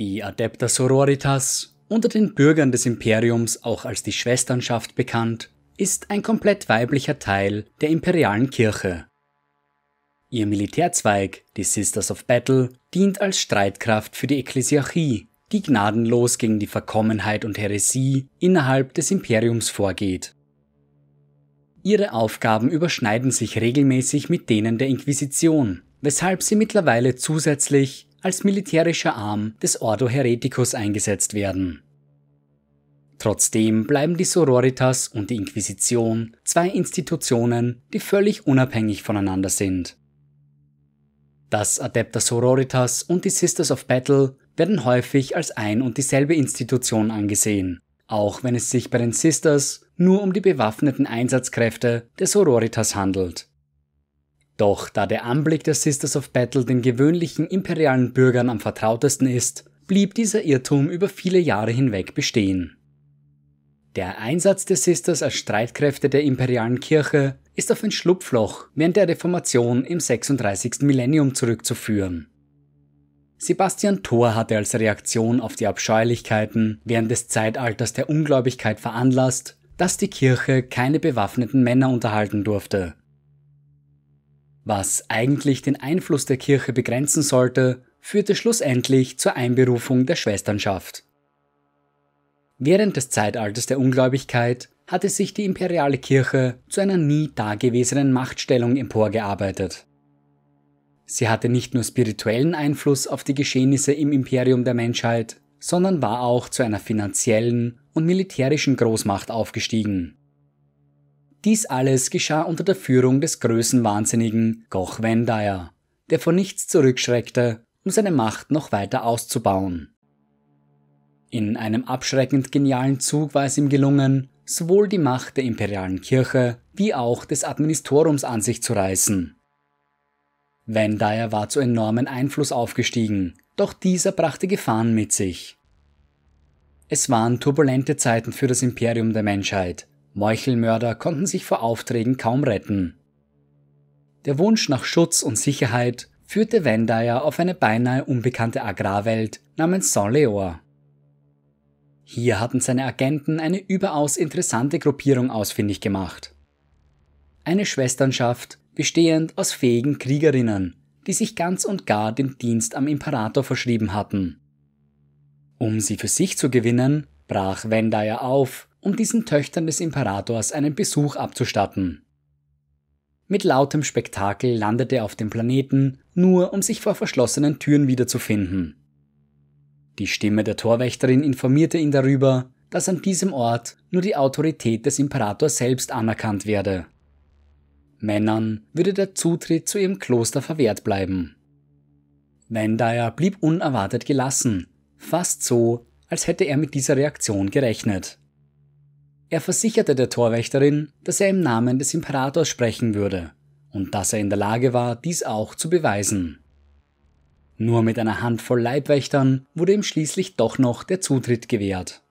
Die Adepta Sororitas, unter den Bürgern des Imperiums auch als die Schwesternschaft bekannt, ist ein komplett weiblicher Teil der imperialen Kirche. Ihr Militärzweig, die Sisters of Battle, dient als Streitkraft für die Ekklesiarchie, die gnadenlos gegen die Verkommenheit und Häresie innerhalb des Imperiums vorgeht. Ihre Aufgaben überschneiden sich regelmäßig mit denen der Inquisition, weshalb sie mittlerweile zusätzlich als militärischer Arm des Ordo Hereticus eingesetzt werden. Trotzdem bleiben die Sororitas und die Inquisition zwei Institutionen, die völlig unabhängig voneinander sind. Das Adepta Sororitas und die Sisters of Battle werden häufig als ein und dieselbe Institution angesehen, auch wenn es sich bei den Sisters nur um die bewaffneten Einsatzkräfte der Sororitas handelt. Doch da der Anblick der Sisters of Battle den gewöhnlichen imperialen Bürgern am vertrautesten ist, blieb dieser Irrtum über viele Jahre hinweg bestehen. Der Einsatz der Sisters als Streitkräfte der imperialen Kirche ist auf ein Schlupfloch während der Reformation im 36. Millennium zurückzuführen. Sebastian Thor hatte als Reaktion auf die Abscheulichkeiten während des Zeitalters der Ungläubigkeit veranlasst, dass die Kirche keine bewaffneten Männer unterhalten durfte. Was eigentlich den Einfluss der Kirche begrenzen sollte, führte schlussendlich zur Einberufung der Schwesternschaft. Während des Zeitalters der Ungläubigkeit hatte sich die imperiale Kirche zu einer nie dagewesenen Machtstellung emporgearbeitet. Sie hatte nicht nur spirituellen Einfluss auf die Geschehnisse im Imperium der Menschheit, sondern war auch zu einer finanziellen und militärischen Großmacht aufgestiegen. Dies alles geschah unter der Führung des größenwahnsinnigen Goch Vendaya, der vor nichts zurückschreckte, um seine Macht noch weiter auszubauen. In einem abschreckend genialen Zug war es ihm gelungen, sowohl die Macht der imperialen Kirche wie auch des Administrorums an sich zu reißen. Vendaya war zu enormen Einfluss aufgestiegen, doch dieser brachte Gefahren mit sich. Es waren turbulente Zeiten für das Imperium der Menschheit, Meuchelmörder konnten sich vor Aufträgen kaum retten. Der Wunsch nach Schutz und Sicherheit führte Vendaya auf eine beinahe unbekannte Agrarwelt namens Saint-Leor. Hier hatten seine Agenten eine überaus interessante Gruppierung ausfindig gemacht. Eine Schwesternschaft, bestehend aus fähigen Kriegerinnen, die sich ganz und gar dem Dienst am Imperator verschrieben hatten. Um sie für sich zu gewinnen, brach Vendaya auf um diesen Töchtern des Imperators einen Besuch abzustatten. Mit lautem Spektakel landete er auf dem Planeten, nur um sich vor verschlossenen Türen wiederzufinden. Die Stimme der Torwächterin informierte ihn darüber, dass an diesem Ort nur die Autorität des Imperators selbst anerkannt werde. Männern würde der Zutritt zu ihrem Kloster verwehrt bleiben. Vendaya blieb unerwartet gelassen, fast so, als hätte er mit dieser Reaktion gerechnet. Er versicherte der Torwächterin, dass er im Namen des Imperators sprechen würde und dass er in der Lage war, dies auch zu beweisen. Nur mit einer Handvoll Leibwächtern wurde ihm schließlich doch noch der Zutritt gewährt.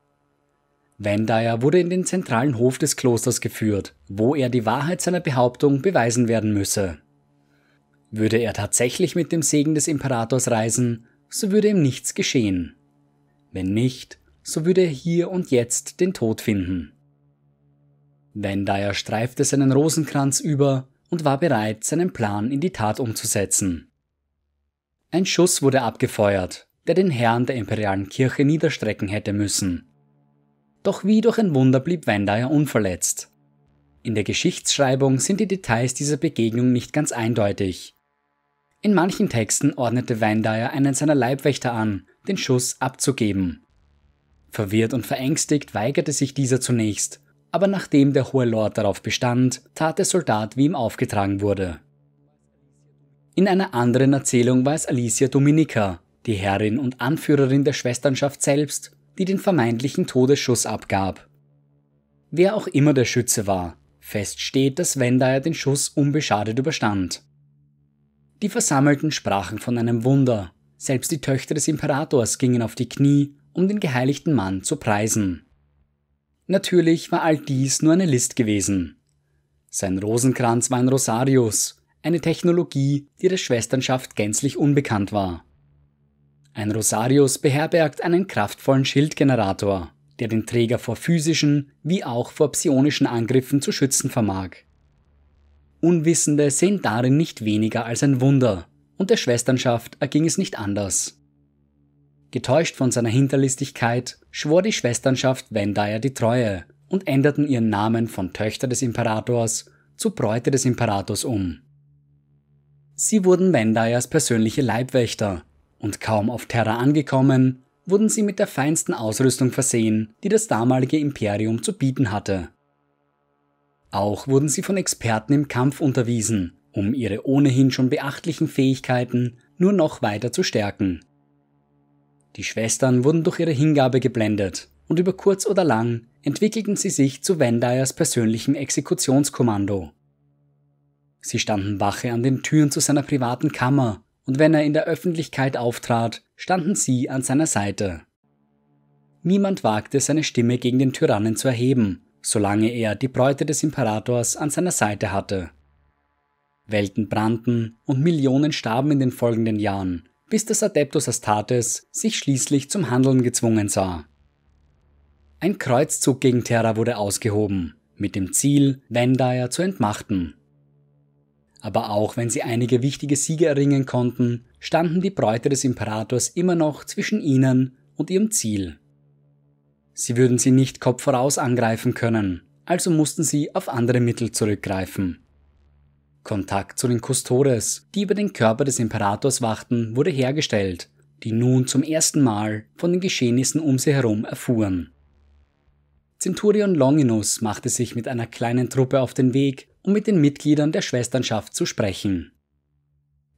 Vendaya wurde in den zentralen Hof des Klosters geführt, wo er die Wahrheit seiner Behauptung beweisen werden müsse. Würde er tatsächlich mit dem Segen des Imperators reisen, so würde ihm nichts geschehen. Wenn nicht, so würde er hier und jetzt den Tod finden. Vendaya streifte seinen Rosenkranz über und war bereit, seinen Plan in die Tat umzusetzen. Ein Schuss wurde abgefeuert, der den Herrn der imperialen Kirche niederstrecken hätte müssen. Doch wie durch ein Wunder blieb Vendaya unverletzt. In der Geschichtsschreibung sind die Details dieser Begegnung nicht ganz eindeutig. In manchen Texten ordnete Vendaya einen seiner Leibwächter an, den Schuss abzugeben. Verwirrt und verängstigt weigerte sich dieser zunächst, aber nachdem der Hohe Lord darauf bestand, tat der Soldat, wie ihm aufgetragen wurde. In einer anderen Erzählung war es Alicia Dominica, die Herrin und Anführerin der Schwesternschaft selbst, die den vermeintlichen Todesschuss abgab. Wer auch immer der Schütze war, fest steht, dass Vendaya den Schuss unbeschadet überstand. Die Versammelten sprachen von einem Wunder, selbst die Töchter des Imperators gingen auf die Knie, um den geheiligten Mann zu preisen. Natürlich war all dies nur eine List gewesen. Sein Rosenkranz war ein Rosarius, eine Technologie, die der Schwesternschaft gänzlich unbekannt war. Ein Rosarius beherbergt einen kraftvollen Schildgenerator, der den Träger vor physischen wie auch vor psionischen Angriffen zu schützen vermag. Unwissende sehen darin nicht weniger als ein Wunder, und der Schwesternschaft erging es nicht anders. Getäuscht von seiner Hinterlistigkeit schwor die Schwesternschaft Vendaya die Treue und änderten ihren Namen von Töchter des Imperators zu Bräute des Imperators um. Sie wurden Vendayas persönliche Leibwächter und kaum auf Terra angekommen, wurden sie mit der feinsten Ausrüstung versehen, die das damalige Imperium zu bieten hatte. Auch wurden sie von Experten im Kampf unterwiesen, um ihre ohnehin schon beachtlichen Fähigkeiten nur noch weiter zu stärken. Die Schwestern wurden durch ihre Hingabe geblendet und über kurz oder lang entwickelten sie sich zu Vendayas persönlichem Exekutionskommando. Sie standen Wache an den Türen zu seiner privaten Kammer, und wenn er in der Öffentlichkeit auftrat, standen sie an seiner Seite. Niemand wagte seine Stimme gegen den Tyrannen zu erheben, solange er die Bräute des Imperators an seiner Seite hatte. Welten brannten und Millionen starben in den folgenden Jahren, bis das Adeptus Astartes sich schließlich zum Handeln gezwungen sah. Ein Kreuzzug gegen Terra wurde ausgehoben, mit dem Ziel, Vendaya zu entmachten. Aber auch wenn sie einige wichtige Siege erringen konnten, standen die Bräute des Imperators immer noch zwischen ihnen und ihrem Ziel. Sie würden sie nicht Kopf voraus angreifen können, also mussten sie auf andere Mittel zurückgreifen. Kontakt zu den Custodes, die über den Körper des Imperators wachten, wurde hergestellt, die nun zum ersten Mal von den Geschehnissen um sie herum erfuhren. Centurion Longinus machte sich mit einer kleinen Truppe auf den Weg, um mit den Mitgliedern der Schwesternschaft zu sprechen.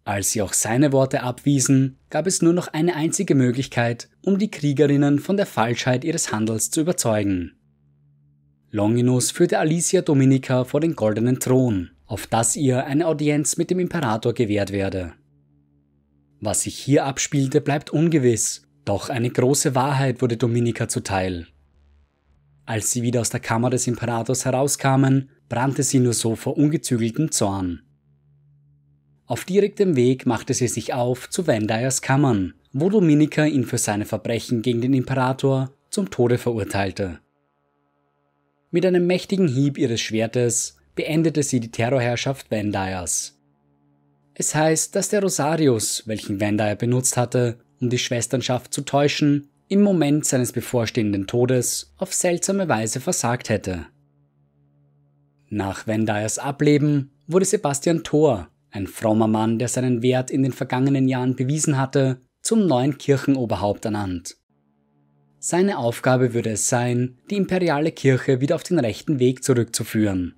Als sie auch seine Worte abwiesen, gab es nur noch eine einzige Möglichkeit, um die Kriegerinnen von der Falschheit ihres Handels zu überzeugen. Longinus führte Alicia Dominica vor den goldenen Thron, auf das ihr eine Audienz mit dem Imperator gewährt werde. Was sich hier abspielte, bleibt ungewiss, doch eine große Wahrheit wurde Dominica zuteil. Als sie wieder aus der Kammer des Imperators herauskamen, brannte sie nur so vor ungezügeltem Zorn. Auf direktem Weg machte sie sich auf zu Vendayas Kammern, wo Dominika ihn für seine Verbrechen gegen den Imperator zum Tode verurteilte. Mit einem mächtigen Hieb ihres Schwertes beendete sie die Terrorherrschaft Vendayas. Es heißt, dass der Rosarius, welchen Vendaya benutzt hatte, um die Schwesternschaft zu täuschen, im Moment seines bevorstehenden Todes auf seltsame Weise versagt hätte. Nach Vendayas Ableben wurde Sebastian Thor, ein frommer Mann, der seinen Wert in den vergangenen Jahren bewiesen hatte, zum neuen Kirchenoberhaupt ernannt. Seine Aufgabe würde es sein, die imperiale Kirche wieder auf den rechten Weg zurückzuführen.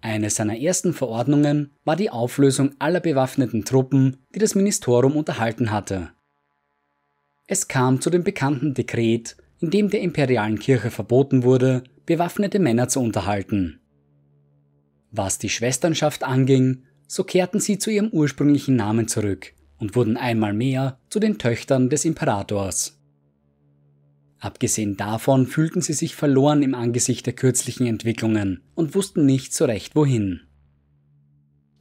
Eine seiner ersten Verordnungen war die Auflösung aller bewaffneten Truppen, die das Ministerium unterhalten hatte. Es kam zu dem bekannten Dekret, in dem der imperialen Kirche verboten wurde, bewaffnete Männer zu unterhalten. Was die Schwesternschaft anging, so kehrten sie zu ihrem ursprünglichen Namen zurück und wurden einmal mehr zu den Töchtern des Imperators. Abgesehen davon fühlten sie sich verloren im Angesicht der kürzlichen Entwicklungen und wussten nicht so recht wohin.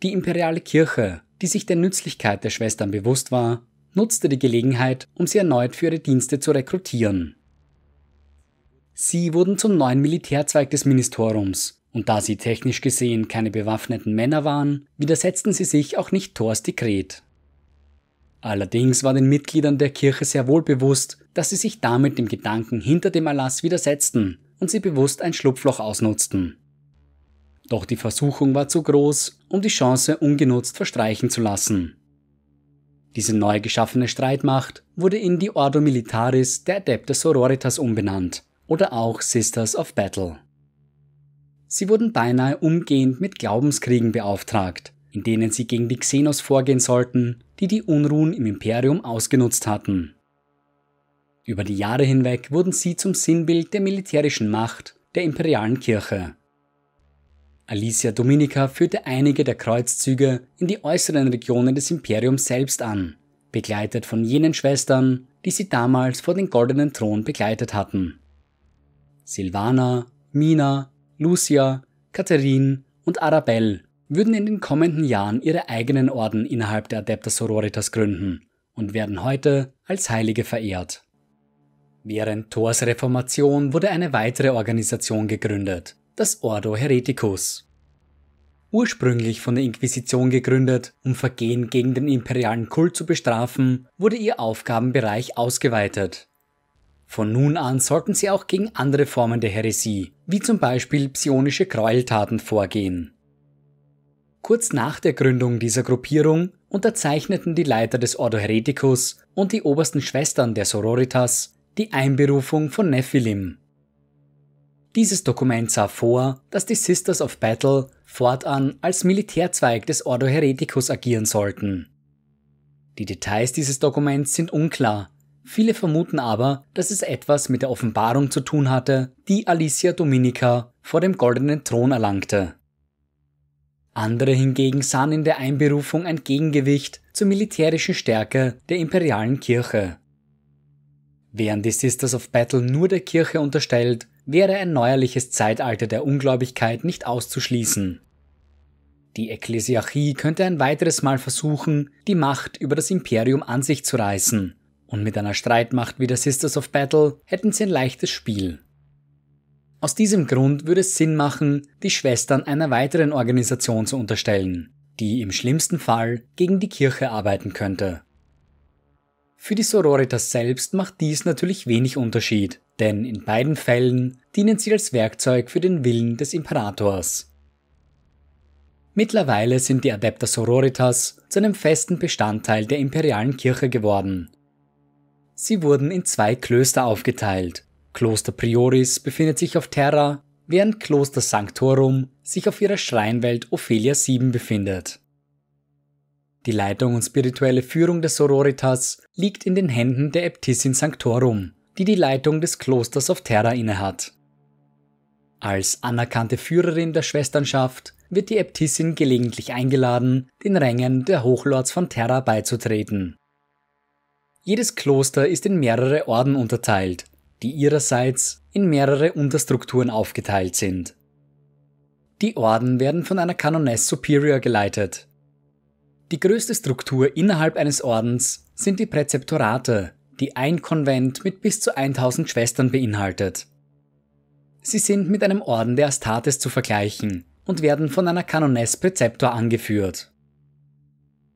Die imperiale Kirche, die sich der Nützlichkeit der Schwestern bewusst war, nutzte die Gelegenheit, um sie erneut für ihre Dienste zu rekrutieren. Sie wurden zum neuen Militärzweig des Ministeriums, und da sie technisch gesehen keine bewaffneten Männer waren, widersetzten sie sich auch nicht Thors Dekret. Allerdings war den Mitgliedern der Kirche sehr wohl bewusst, dass sie sich damit dem Gedanken hinter dem Erlass widersetzten und sie bewusst ein Schlupfloch ausnutzten. Doch die Versuchung war zu groß, um die Chance ungenutzt verstreichen zu lassen. Diese neu geschaffene Streitmacht wurde in die Ordo Militaris der Adepte Sororitas umbenannt oder auch Sisters of Battle. Sie wurden beinahe umgehend mit Glaubenskriegen beauftragt, in denen sie gegen die Xenos vorgehen sollten, die die Unruhen im Imperium ausgenutzt hatten. Über die Jahre hinweg wurden sie zum Sinnbild der militärischen Macht der imperialen Kirche. Alicia Dominica führte einige der Kreuzzüge in die äußeren Regionen des Imperiums selbst an, begleitet von jenen Schwestern, die sie damals vor den goldenen Thron begleitet hatten. Silvana, Mina, Lucia, Katharine und Arabelle würden in den kommenden Jahren ihre eigenen Orden innerhalb der Adepta Sororitas gründen und werden heute als Heilige verehrt. Während Thors Reformation wurde eine weitere Organisation gegründet, das Ordo Hereticus. Ursprünglich von der Inquisition gegründet, um Vergehen gegen den imperialen Kult zu bestrafen, wurde ihr Aufgabenbereich ausgeweitet. Von nun an sollten sie auch gegen andere Formen der Häresie, wie zum Beispiel psionische Gräueltaten, vorgehen. Kurz nach der Gründung dieser Gruppierung unterzeichneten die Leiter des Ordo Hereticus und die obersten Schwestern der Sororitas die Einberufung von Nephilim. Dieses Dokument sah vor, dass die Sisters of Battle fortan als Militärzweig des Ordo Hereticus agieren sollten. Die Details dieses Dokuments sind unklar, viele vermuten aber, dass es etwas mit der Offenbarung zu tun hatte, die Alicia Dominica vor dem goldenen Thron erlangte. Andere hingegen sahen in der Einberufung ein Gegengewicht zur militärischen Stärke der imperialen Kirche. Während die Sisters of Battle nur der Kirche unterstellt, wäre ein neuerliches Zeitalter der Ungläubigkeit nicht auszuschließen. Die Ekklesiarchie könnte ein weiteres Mal versuchen, die Macht über das Imperium an sich zu reißen, und mit einer Streitmacht wie der Sisters of Battle hätten sie ein leichtes Spiel. Aus diesem Grund würde es Sinn machen, die Schwestern einer weiteren Organisation zu unterstellen, die im schlimmsten Fall gegen die Kirche arbeiten könnte. Für die Sororitas selbst macht dies natürlich wenig Unterschied, denn in beiden Fällen dienen sie als Werkzeug für den Willen des Imperators. Mittlerweile sind die Adepta Sororitas zu einem festen Bestandteil der imperialen Kirche geworden. Sie wurden in zwei Klöster aufgeteilt. Kloster Prioris befindet sich auf Terra, während Kloster Sanctorum sich auf ihrer Schreinwelt Ophelia 7 befindet. Die Leitung und spirituelle Führung der Sororitas liegt in den Händen der Äbtissin Sanctorum, die die Leitung des Klosters auf Terra innehat. Als anerkannte Führerin der Schwesternschaft wird die Äbtissin gelegentlich eingeladen, den Rängen der Hochlords von Terra beizutreten. Jedes Kloster ist in mehrere Orden unterteilt, die ihrerseits in mehrere Unterstrukturen aufgeteilt sind. Die Orden werden von einer Kanoness Superior geleitet, die größte Struktur innerhalb eines Ordens sind die Präzeptorate, die ein Konvent mit bis zu 1000 Schwestern beinhaltet. Sie sind mit einem Orden der Astartes zu vergleichen und werden von einer Kanoness Präzeptor angeführt.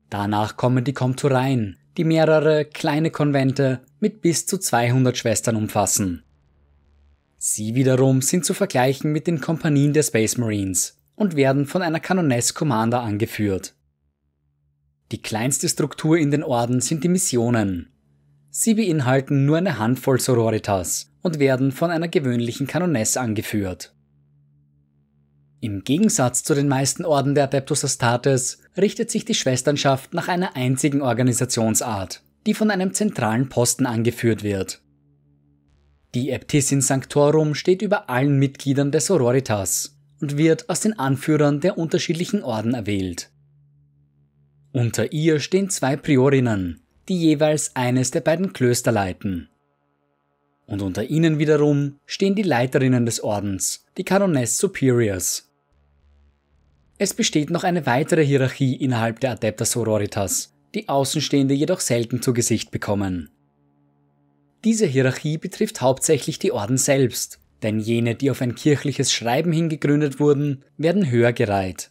Danach kommen die Komtureien, die mehrere kleine Konvente mit bis zu 200 Schwestern umfassen. Sie wiederum sind zu vergleichen mit den Kompanien der Space Marines und werden von einer Kanoness Commander angeführt. Die kleinste Struktur in den Orden sind die Missionen. Sie beinhalten nur eine Handvoll Sororitas und werden von einer gewöhnlichen Kanoness angeführt. Im Gegensatz zu den meisten Orden der Adeptus Astartes richtet sich die Schwesternschaft nach einer einzigen Organisationsart, die von einem zentralen Posten angeführt wird. Die Äbtissin Sanctorum steht über allen Mitgliedern der Sororitas und wird aus den Anführern der unterschiedlichen Orden erwählt. Unter ihr stehen zwei Priorinnen, die jeweils eines der beiden Klöster leiten. Und unter ihnen wiederum stehen die Leiterinnen des Ordens, die Kanoness Superiors. Es besteht noch eine weitere Hierarchie innerhalb der Adepta Sororitas, die Außenstehende jedoch selten zu Gesicht bekommen. Diese Hierarchie betrifft hauptsächlich die Orden selbst, denn jene, die auf ein kirchliches Schreiben hin gegründet wurden, werden höher gereiht.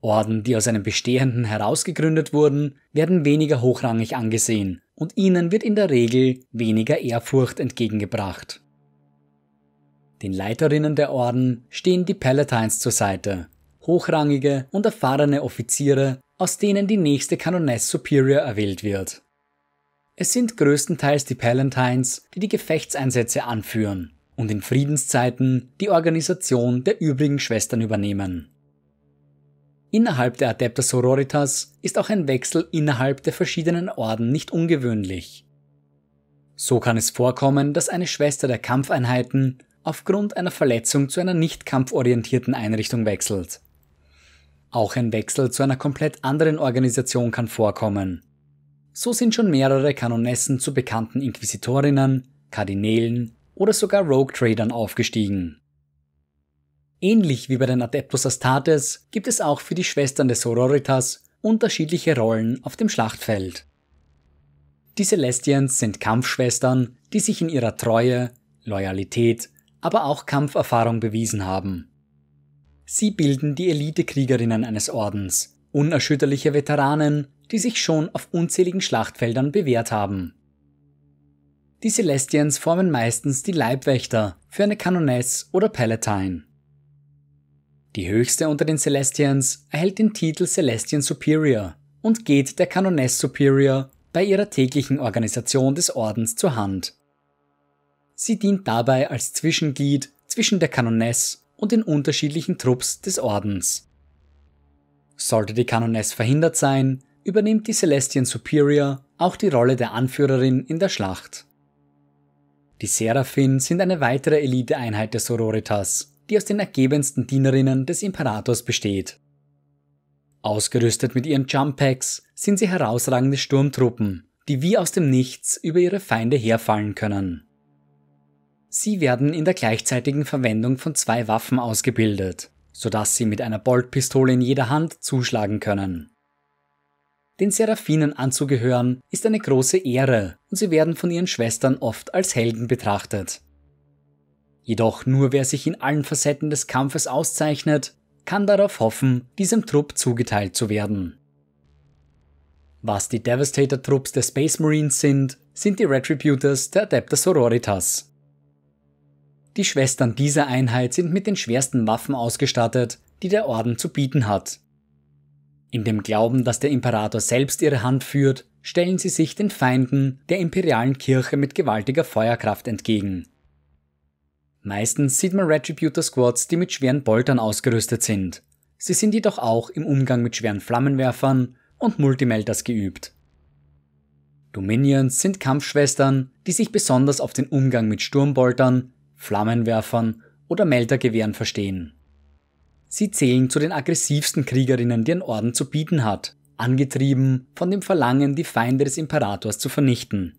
Orden, die aus einem bestehenden herausgegründet wurden, werden weniger hochrangig angesehen und ihnen wird in der Regel weniger Ehrfurcht entgegengebracht. Den Leiterinnen der Orden stehen die Palatines zur Seite, hochrangige und erfahrene Offiziere, aus denen die nächste Kanoness Superior erwählt wird. Es sind größtenteils die Palatines, die die Gefechtseinsätze anführen und in Friedenszeiten die Organisation der übrigen Schwestern übernehmen. Innerhalb der Adepta Sororitas ist auch ein Wechsel innerhalb der verschiedenen Orden nicht ungewöhnlich. So kann es vorkommen, dass eine Schwester der Kampfeinheiten aufgrund einer Verletzung zu einer nicht kampforientierten Einrichtung wechselt. Auch ein Wechsel zu einer komplett anderen Organisation kann vorkommen. So sind schon mehrere Kanonessen zu bekannten Inquisitorinnen, Kardinälen oder sogar Rogue Tradern aufgestiegen. Ähnlich wie bei den Adeptus Astartes gibt es auch für die Schwestern des Sororitas unterschiedliche Rollen auf dem Schlachtfeld. Die Celestians sind Kampfschwestern, die sich in ihrer Treue, Loyalität, aber auch Kampferfahrung bewiesen haben. Sie bilden die Elitekriegerinnen eines Ordens, unerschütterliche Veteranen, die sich schon auf unzähligen Schlachtfeldern bewährt haben. Die Celestians formen meistens die Leibwächter für eine Kanoness oder Palatine. Die höchste unter den Celestians erhält den Titel Celestian Superior und geht der Kanoness Superior bei ihrer täglichen Organisation des Ordens zur Hand. Sie dient dabei als Zwischenglied zwischen der Kanoness und den unterschiedlichen Trupps des Ordens. Sollte die Kanoness verhindert sein, übernimmt die Celestian Superior auch die Rolle der Anführerin in der Schlacht. Die Seraphim sind eine weitere Eliteeinheit der Sororitas, die aus den ergebensten Dienerinnen des Imperators besteht. Ausgerüstet mit ihren Jump Packs sind sie herausragende Sturmtruppen, die wie aus dem Nichts über ihre Feinde herfallen können. Sie werden in der gleichzeitigen Verwendung von zwei Waffen ausgebildet, sodass sie mit einer Boltpistole in jeder Hand zuschlagen können. Den Seraphinen anzugehören ist eine große Ehre und sie werden von ihren Schwestern oft als Helden betrachtet. Jedoch nur wer sich in allen Facetten des Kampfes auszeichnet, kann darauf hoffen, diesem Trupp zugeteilt zu werden. Was die Devastator-Trupps der Space Marines sind, sind die Retributors der Adepta Sororitas. Die Schwestern dieser Einheit sind mit den schwersten Waffen ausgestattet, die der Orden zu bieten hat. In dem Glauben, dass der Imperator selbst ihre Hand führt, stellen sie sich den Feinden der imperialen Kirche mit gewaltiger Feuerkraft entgegen. Meistens sieht man Retributor Squads, die mit schweren Boltern ausgerüstet sind. Sie sind jedoch auch im Umgang mit schweren Flammenwerfern und Multimelters geübt. Dominions sind Kampfschwestern, die sich besonders auf den Umgang mit Sturmboltern, Flammenwerfern oder Meltergewehren verstehen. Sie zählen zu den aggressivsten Kriegerinnen, die ein Orden zu bieten hat, angetrieben von dem Verlangen, die Feinde des Imperators zu vernichten.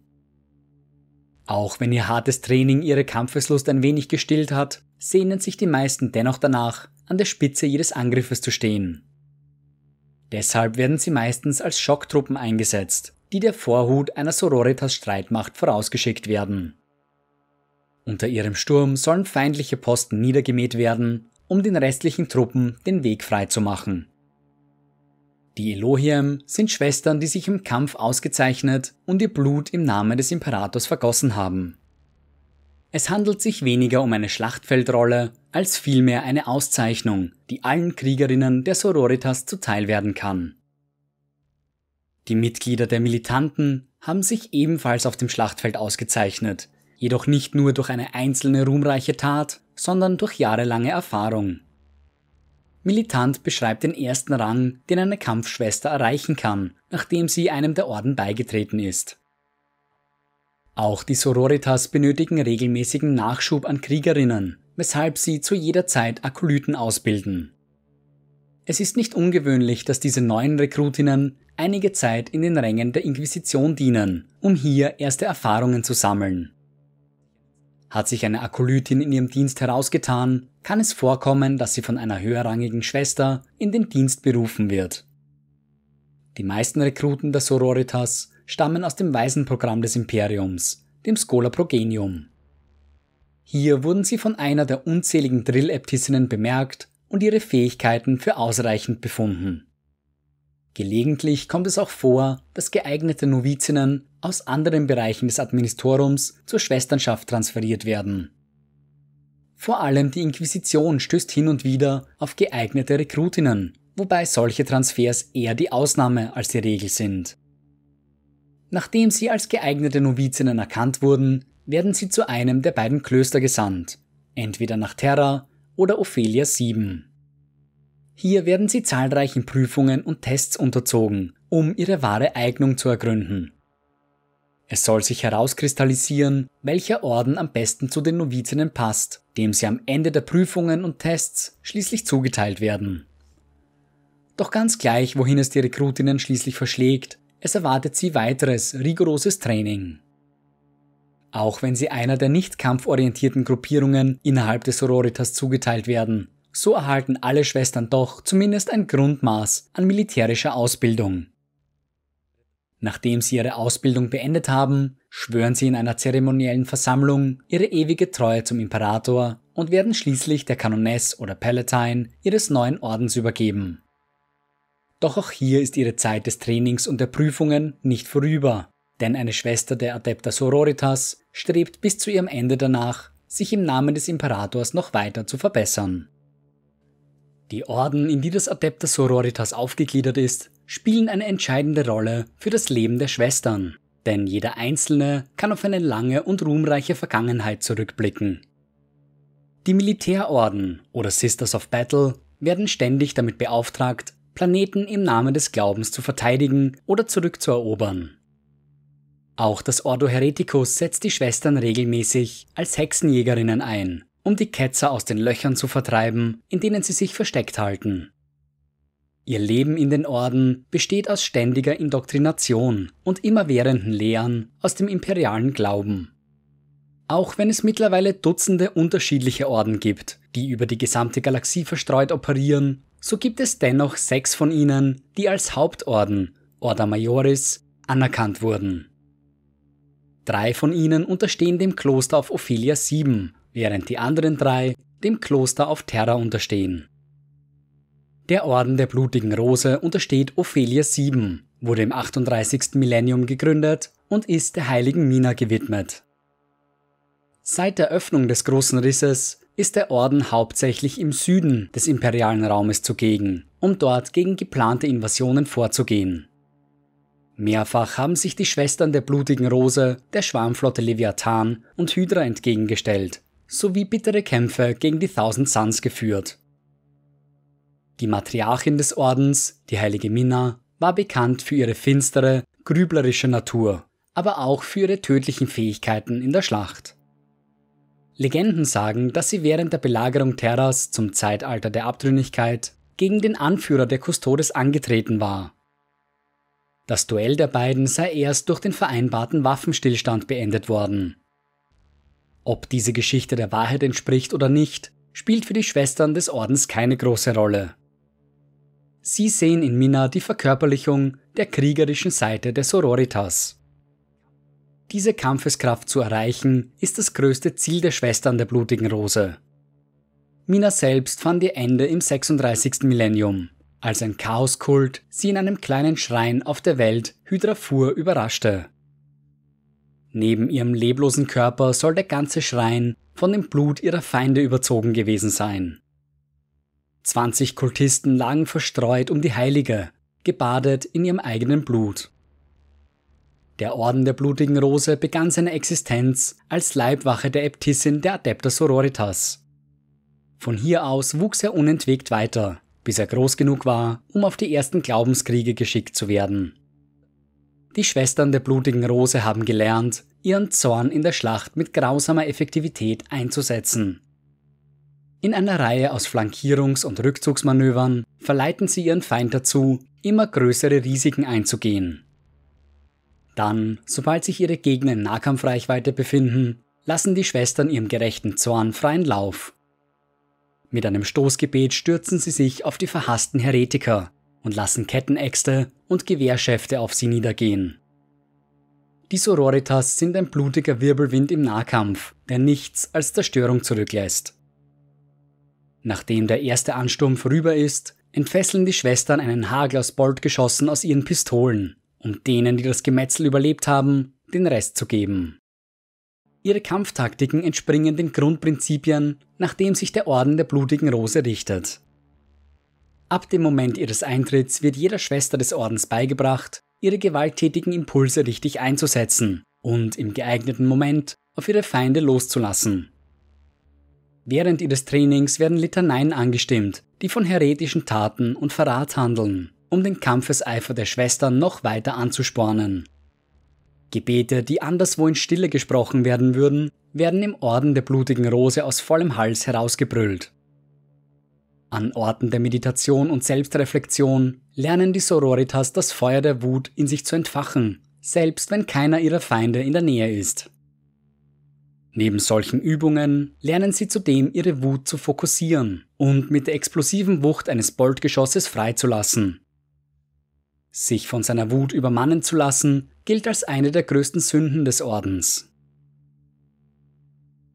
Auch wenn ihr hartes Training ihre Kampfeslust ein wenig gestillt hat, sehnen sich die meisten dennoch danach, an der Spitze jedes Angriffes zu stehen. Deshalb werden sie meistens als Schocktruppen eingesetzt, die der Vorhut einer Sororitas-Streitmacht vorausgeschickt werden. Unter ihrem Sturm sollen feindliche Posten niedergemäht werden, um den restlichen Truppen den Weg frei zu machen. Die Elohim sind Schwestern, die sich im Kampf ausgezeichnet und ihr Blut im Namen des Imperators vergossen haben. Es handelt sich weniger um eine Schlachtfeldrolle als vielmehr eine Auszeichnung, die allen Kriegerinnen der Sororitas zuteil werden kann. Die Mitglieder der Militanten haben sich ebenfalls auf dem Schlachtfeld ausgezeichnet, jedoch nicht nur durch eine einzelne ruhmreiche Tat, sondern durch jahrelange Erfahrung. Militant beschreibt den ersten Rang, den eine Kampfschwester erreichen kann, nachdem sie einem der Orden beigetreten ist. Auch die Sororitas benötigen regelmäßigen Nachschub an Kriegerinnen, weshalb sie zu jeder Zeit Akolyten ausbilden. Es ist nicht ungewöhnlich, dass diese neuen Rekrutinnen einige Zeit in den Rängen der Inquisition dienen, um hier erste Erfahrungen zu sammeln. Hat sich eine Akolytin in ihrem Dienst herausgetan, kann es vorkommen, dass sie von einer höherrangigen Schwester in den Dienst berufen wird. Die meisten Rekruten der Sororitas stammen aus dem Waisenprogramm des Imperiums, dem Schola Progenium. Hier wurden sie von einer der unzähligen Drill-Äbtissinnen bemerkt und ihre Fähigkeiten für ausreichend befunden. Gelegentlich kommt es auch vor, dass geeignete Novizinnen aus anderen Bereichen des Administrorums zur Schwesternschaft transferiert werden. Vor allem die Inquisition stößt hin und wieder auf geeignete Rekrutinnen, wobei solche Transfers eher die Ausnahme als die Regel sind. Nachdem sie als geeignete Novizinnen erkannt wurden, werden sie zu einem der beiden Klöster gesandt, entweder nach Terra oder Ophelia 7. Hier werden sie zahlreichen Prüfungen und Tests unterzogen, um ihre wahre Eignung zu ergründen. Es soll sich herauskristallisieren, welcher Orden am besten zu den Novizinnen passt, dem sie am Ende der Prüfungen und Tests schließlich zugeteilt werden. Doch ganz gleich, wohin es die Rekrutinnen schließlich verschlägt, es erwartet sie weiteres, rigoroses Training. Auch wenn sie einer der nicht kampforientierten Gruppierungen innerhalb des Sororitas zugeteilt werden, so erhalten alle Schwestern doch zumindest ein Grundmaß an militärischer Ausbildung. Nachdem sie ihre Ausbildung beendet haben, schwören sie in einer zeremoniellen Versammlung ihre ewige Treue zum Imperator und werden schließlich der Kanoness oder Palatine ihres neuen Ordens übergeben. Doch auch hier ist ihre Zeit des Trainings und der Prüfungen nicht vorüber, denn eine Schwester der Adepta Sororitas strebt bis zu ihrem Ende danach, sich im Namen des Imperators noch weiter zu verbessern. Die Orden, in die das Adepta Sororitas aufgegliedert ist, spielen eine entscheidende Rolle für das Leben der Schwestern, denn jeder Einzelne kann auf eine lange und ruhmreiche Vergangenheit zurückblicken. Die Militärorden oder Sisters of Battle werden ständig damit beauftragt, Planeten im Namen des Glaubens zu verteidigen oder zurückzuerobern. Auch das Ordo Hereticus setzt die Schwestern regelmäßig als Hexenjägerinnen ein, um die Ketzer aus den Löchern zu vertreiben, in denen sie sich versteckt halten. Ihr Leben in den Orden besteht aus ständiger Indoktrination und immerwährenden Lehren aus dem imperialen Glauben. Auch wenn es mittlerweile Dutzende unterschiedliche Orden gibt, die über die gesamte Galaxie verstreut operieren, so gibt es dennoch sechs von ihnen, die als Hauptorden, Orda Majoris, anerkannt wurden. Drei von ihnen unterstehen dem Kloster auf Ophelia 7, während die anderen drei dem Kloster auf Terra unterstehen. Der Orden der blutigen Rose untersteht Ophelia 7, wurde im 38. Millennium gegründet und ist der heiligen Mina gewidmet. Seit der Öffnung des Großen Risses ist der Orden hauptsächlich im Süden des imperialen Raumes zugegen, um dort gegen geplante Invasionen vorzugehen. Mehrfach haben sich die Schwestern der blutigen Rose, der Schwarmflotte Leviathan und Hydra entgegengestellt, sowie bittere Kämpfe gegen die Thousand Suns geführt. Die Matriarchin des Ordens, die heilige Minna, war bekannt für ihre finstere, grüblerische Natur, aber auch für ihre tödlichen Fähigkeiten in der Schlacht. Legenden sagen, dass sie während der Belagerung Terras zum Zeitalter der Abtrünnigkeit gegen den Anführer der Custodes angetreten war. Das Duell der beiden sei erst durch den vereinbarten Waffenstillstand beendet worden. Ob diese Geschichte der Wahrheit entspricht oder nicht, spielt für die Schwestern des Ordens keine große Rolle. Sie sehen in Minna die Verkörperlichung der kriegerischen Seite der Sororitas. Diese Kampfeskraft zu erreichen, ist das größte Ziel der Schwestern der blutigen Rose. Mina selbst fand ihr Ende im 36. Millennium, als ein Chaoskult sie in einem kleinen Schrein auf der Welt Hydrafur überraschte. Neben ihrem leblosen Körper soll der ganze Schrein von dem Blut ihrer Feinde überzogen gewesen sein. 20 Kultisten lagen verstreut um die Heilige, gebadet in ihrem eigenen Blut. Der Orden der blutigen Rose begann seine Existenz als Leibwache der Äbtissin der Adepta Sororitas. Von hier aus wuchs er unentwegt weiter, bis er groß genug war, um auf die ersten Glaubenskriege geschickt zu werden. Die Schwestern der blutigen Rose haben gelernt, ihren Zorn in der Schlacht mit grausamer Effektivität einzusetzen in einer Reihe aus Flankierungs- und Rückzugsmanövern verleiten sie ihren Feind dazu, immer größere Risiken einzugehen. Dann, sobald sich ihre Gegner in Nahkampfreichweite befinden, lassen die Schwestern ihrem gerechten Zorn freien Lauf. Mit einem Stoßgebet stürzen sie sich auf die verhassten Heretiker und lassen Kettenäxte und Gewehrschäfte auf sie niedergehen. Die Sororitas sind ein blutiger Wirbelwind im Nahkampf, der nichts als Zerstörung zurücklässt. Nachdem der erste Ansturm vorüber ist, entfesseln die Schwestern einen Hagel aus Boltgeschossen aus ihren Pistolen, um denen, die das Gemetzel überlebt haben, den Rest zu geben. Ihre Kampftaktiken entspringen den Grundprinzipien, nach dem sich der Orden der blutigen Rose richtet. Ab dem Moment ihres Eintritts wird jeder Schwester des Ordens beigebracht, ihre gewalttätigen Impulse richtig einzusetzen und im geeigneten Moment auf ihre Feinde loszulassen. Während ihres Trainings werden Litaneien angestimmt, die von heretischen Taten und Verrat handeln, um den Kampfeseifer der Schwestern noch weiter anzuspornen. Gebete, die anderswo in Stille gesprochen werden würden, werden im Orden der blutigen Rose aus vollem Hals herausgebrüllt. An Orten der Meditation und Selbstreflexion lernen die Sororitas das Feuer der Wut in sich zu entfachen, selbst wenn keiner ihrer Feinde in der Nähe ist. Neben solchen Übungen lernen sie zudem ihre Wut zu fokussieren und mit der explosiven Wucht eines Boltgeschosses freizulassen. Sich von seiner Wut übermannen zu lassen, gilt als eine der größten Sünden des Ordens.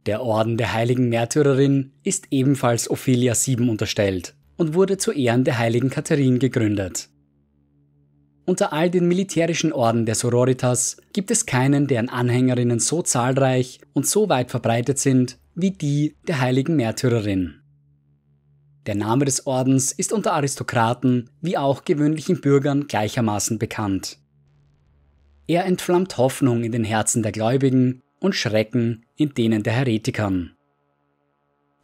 Der Orden der heiligen Märtyrerin ist ebenfalls Ophelia VII unterstellt und wurde zu Ehren der heiligen Katharine gegründet. Unter all den militärischen Orden der Sororitas gibt es keinen, deren Anhängerinnen so zahlreich und so weit verbreitet sind wie die der heiligen Märtyrerin. Der Name des Ordens ist unter Aristokraten wie auch gewöhnlichen Bürgern gleichermaßen bekannt. Er entflammt Hoffnung in den Herzen der Gläubigen und Schrecken in denen der Heretikern.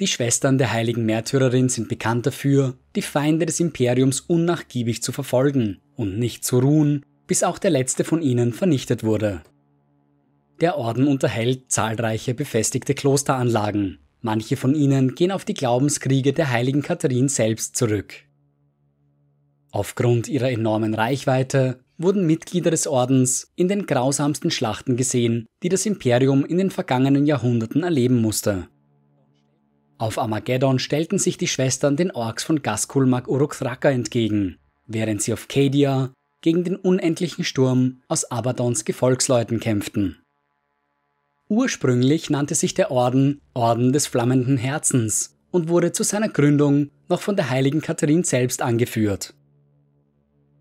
Die Schwestern der heiligen Märtyrerin sind bekannt dafür, die Feinde des Imperiums unnachgiebig zu verfolgen und nicht zu ruhen, bis auch der letzte von ihnen vernichtet wurde. Der Orden unterhält zahlreiche befestigte Klosteranlagen, Manche von ihnen gehen auf die Glaubenskriege der heiligen Katharine selbst zurück. Aufgrund ihrer enormen Reichweite wurden Mitglieder des Ordens in den grausamsten Schlachten gesehen, die das Imperium in den vergangenen Jahrhunderten erleben musste. Auf Armageddon stellten sich die Schwestern den Orks von Gaskulmak Uruk-Thraka entgegen, während sie auf Cadia gegen den unendlichen Sturm aus Abadons Gefolgsleuten kämpften. Ursprünglich nannte sich der Orden Orden des flammenden Herzens und wurde zu seiner Gründung noch von der heiligen Katharine selbst angeführt.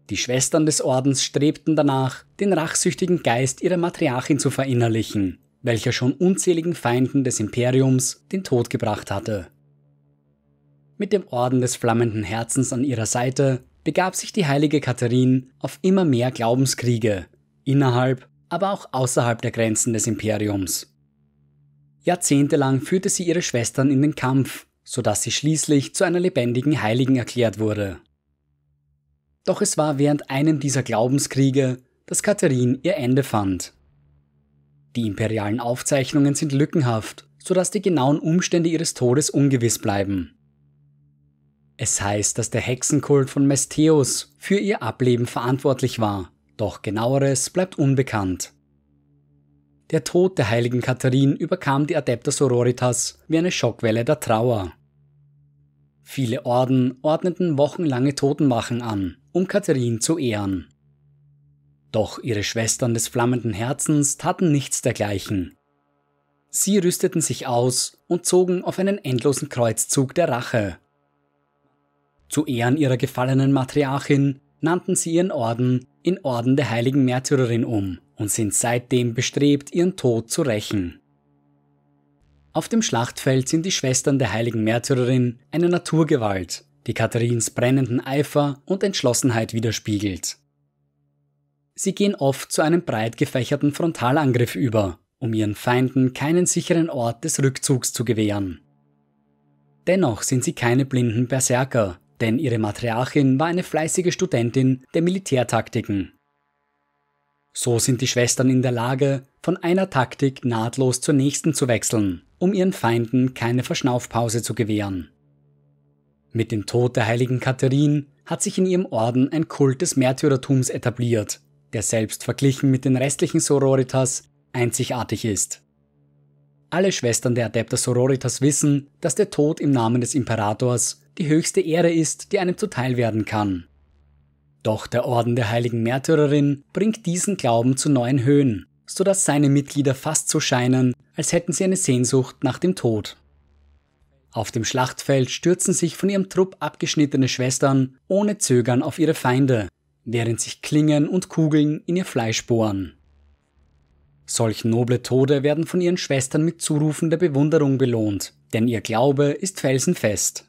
Die Schwestern des Ordens strebten danach, den rachsüchtigen Geist ihrer Matriarchin zu verinnerlichen, welcher schon unzähligen Feinden des Imperiums den Tod gebracht hatte. Mit dem Orden des flammenden Herzens an ihrer Seite begab sich die heilige Katharine auf immer mehr Glaubenskriege, innerhalb aber auch außerhalb der Grenzen des Imperiums. Jahrzehntelang führte sie ihre Schwestern in den Kampf, sodass sie schließlich zu einer lebendigen Heiligen erklärt wurde. Doch es war während einem dieser Glaubenskriege, dass Katharine ihr Ende fand. Die imperialen Aufzeichnungen sind lückenhaft, sodass die genauen Umstände ihres Todes ungewiss bleiben. Es heißt, dass der Hexenkult von Mestheus für ihr Ableben verantwortlich war doch genaueres bleibt unbekannt. Der Tod der heiligen Katharine überkam die Adepta Sororitas wie eine Schockwelle der Trauer. Viele Orden ordneten wochenlange Totenwachen an, um Katharine zu ehren. Doch ihre Schwestern des flammenden Herzens taten nichts dergleichen. Sie rüsteten sich aus und zogen auf einen endlosen Kreuzzug der Rache. Zu Ehren ihrer gefallenen Matriarchin nannten sie ihren Orden in Orden der heiligen Märtyrerin um und sind seitdem bestrebt, ihren Tod zu rächen. Auf dem Schlachtfeld sind die Schwestern der heiligen Märtyrerin eine Naturgewalt, die Katharins brennenden Eifer und Entschlossenheit widerspiegelt. Sie gehen oft zu einem breit gefächerten Frontalangriff über, um ihren Feinden keinen sicheren Ort des Rückzugs zu gewähren. Dennoch sind sie keine blinden Berserker, denn ihre Matriarchin war eine fleißige Studentin der Militärtaktiken. So sind die Schwestern in der Lage, von einer Taktik nahtlos zur nächsten zu wechseln, um ihren Feinden keine Verschnaufpause zu gewähren. Mit dem Tod der heiligen Katharine hat sich in ihrem Orden ein Kult des Märtyrertums etabliert, der selbst verglichen mit den restlichen Sororitas einzigartig ist. Alle Schwestern der Adepta Sororitas wissen, dass der Tod im Namen des Imperators die höchste Ehre ist, die einem zuteil werden kann. Doch der Orden der heiligen Märtyrerin bringt diesen Glauben zu neuen Höhen, so dass seine Mitglieder fast so scheinen, als hätten sie eine Sehnsucht nach dem Tod. Auf dem Schlachtfeld stürzen sich von ihrem Trupp abgeschnittene Schwestern ohne Zögern auf ihre Feinde, während sich Klingen und Kugeln in ihr Fleisch bohren. Solch noble Tode werden von ihren Schwestern mit zurufender Bewunderung belohnt, denn ihr Glaube ist felsenfest.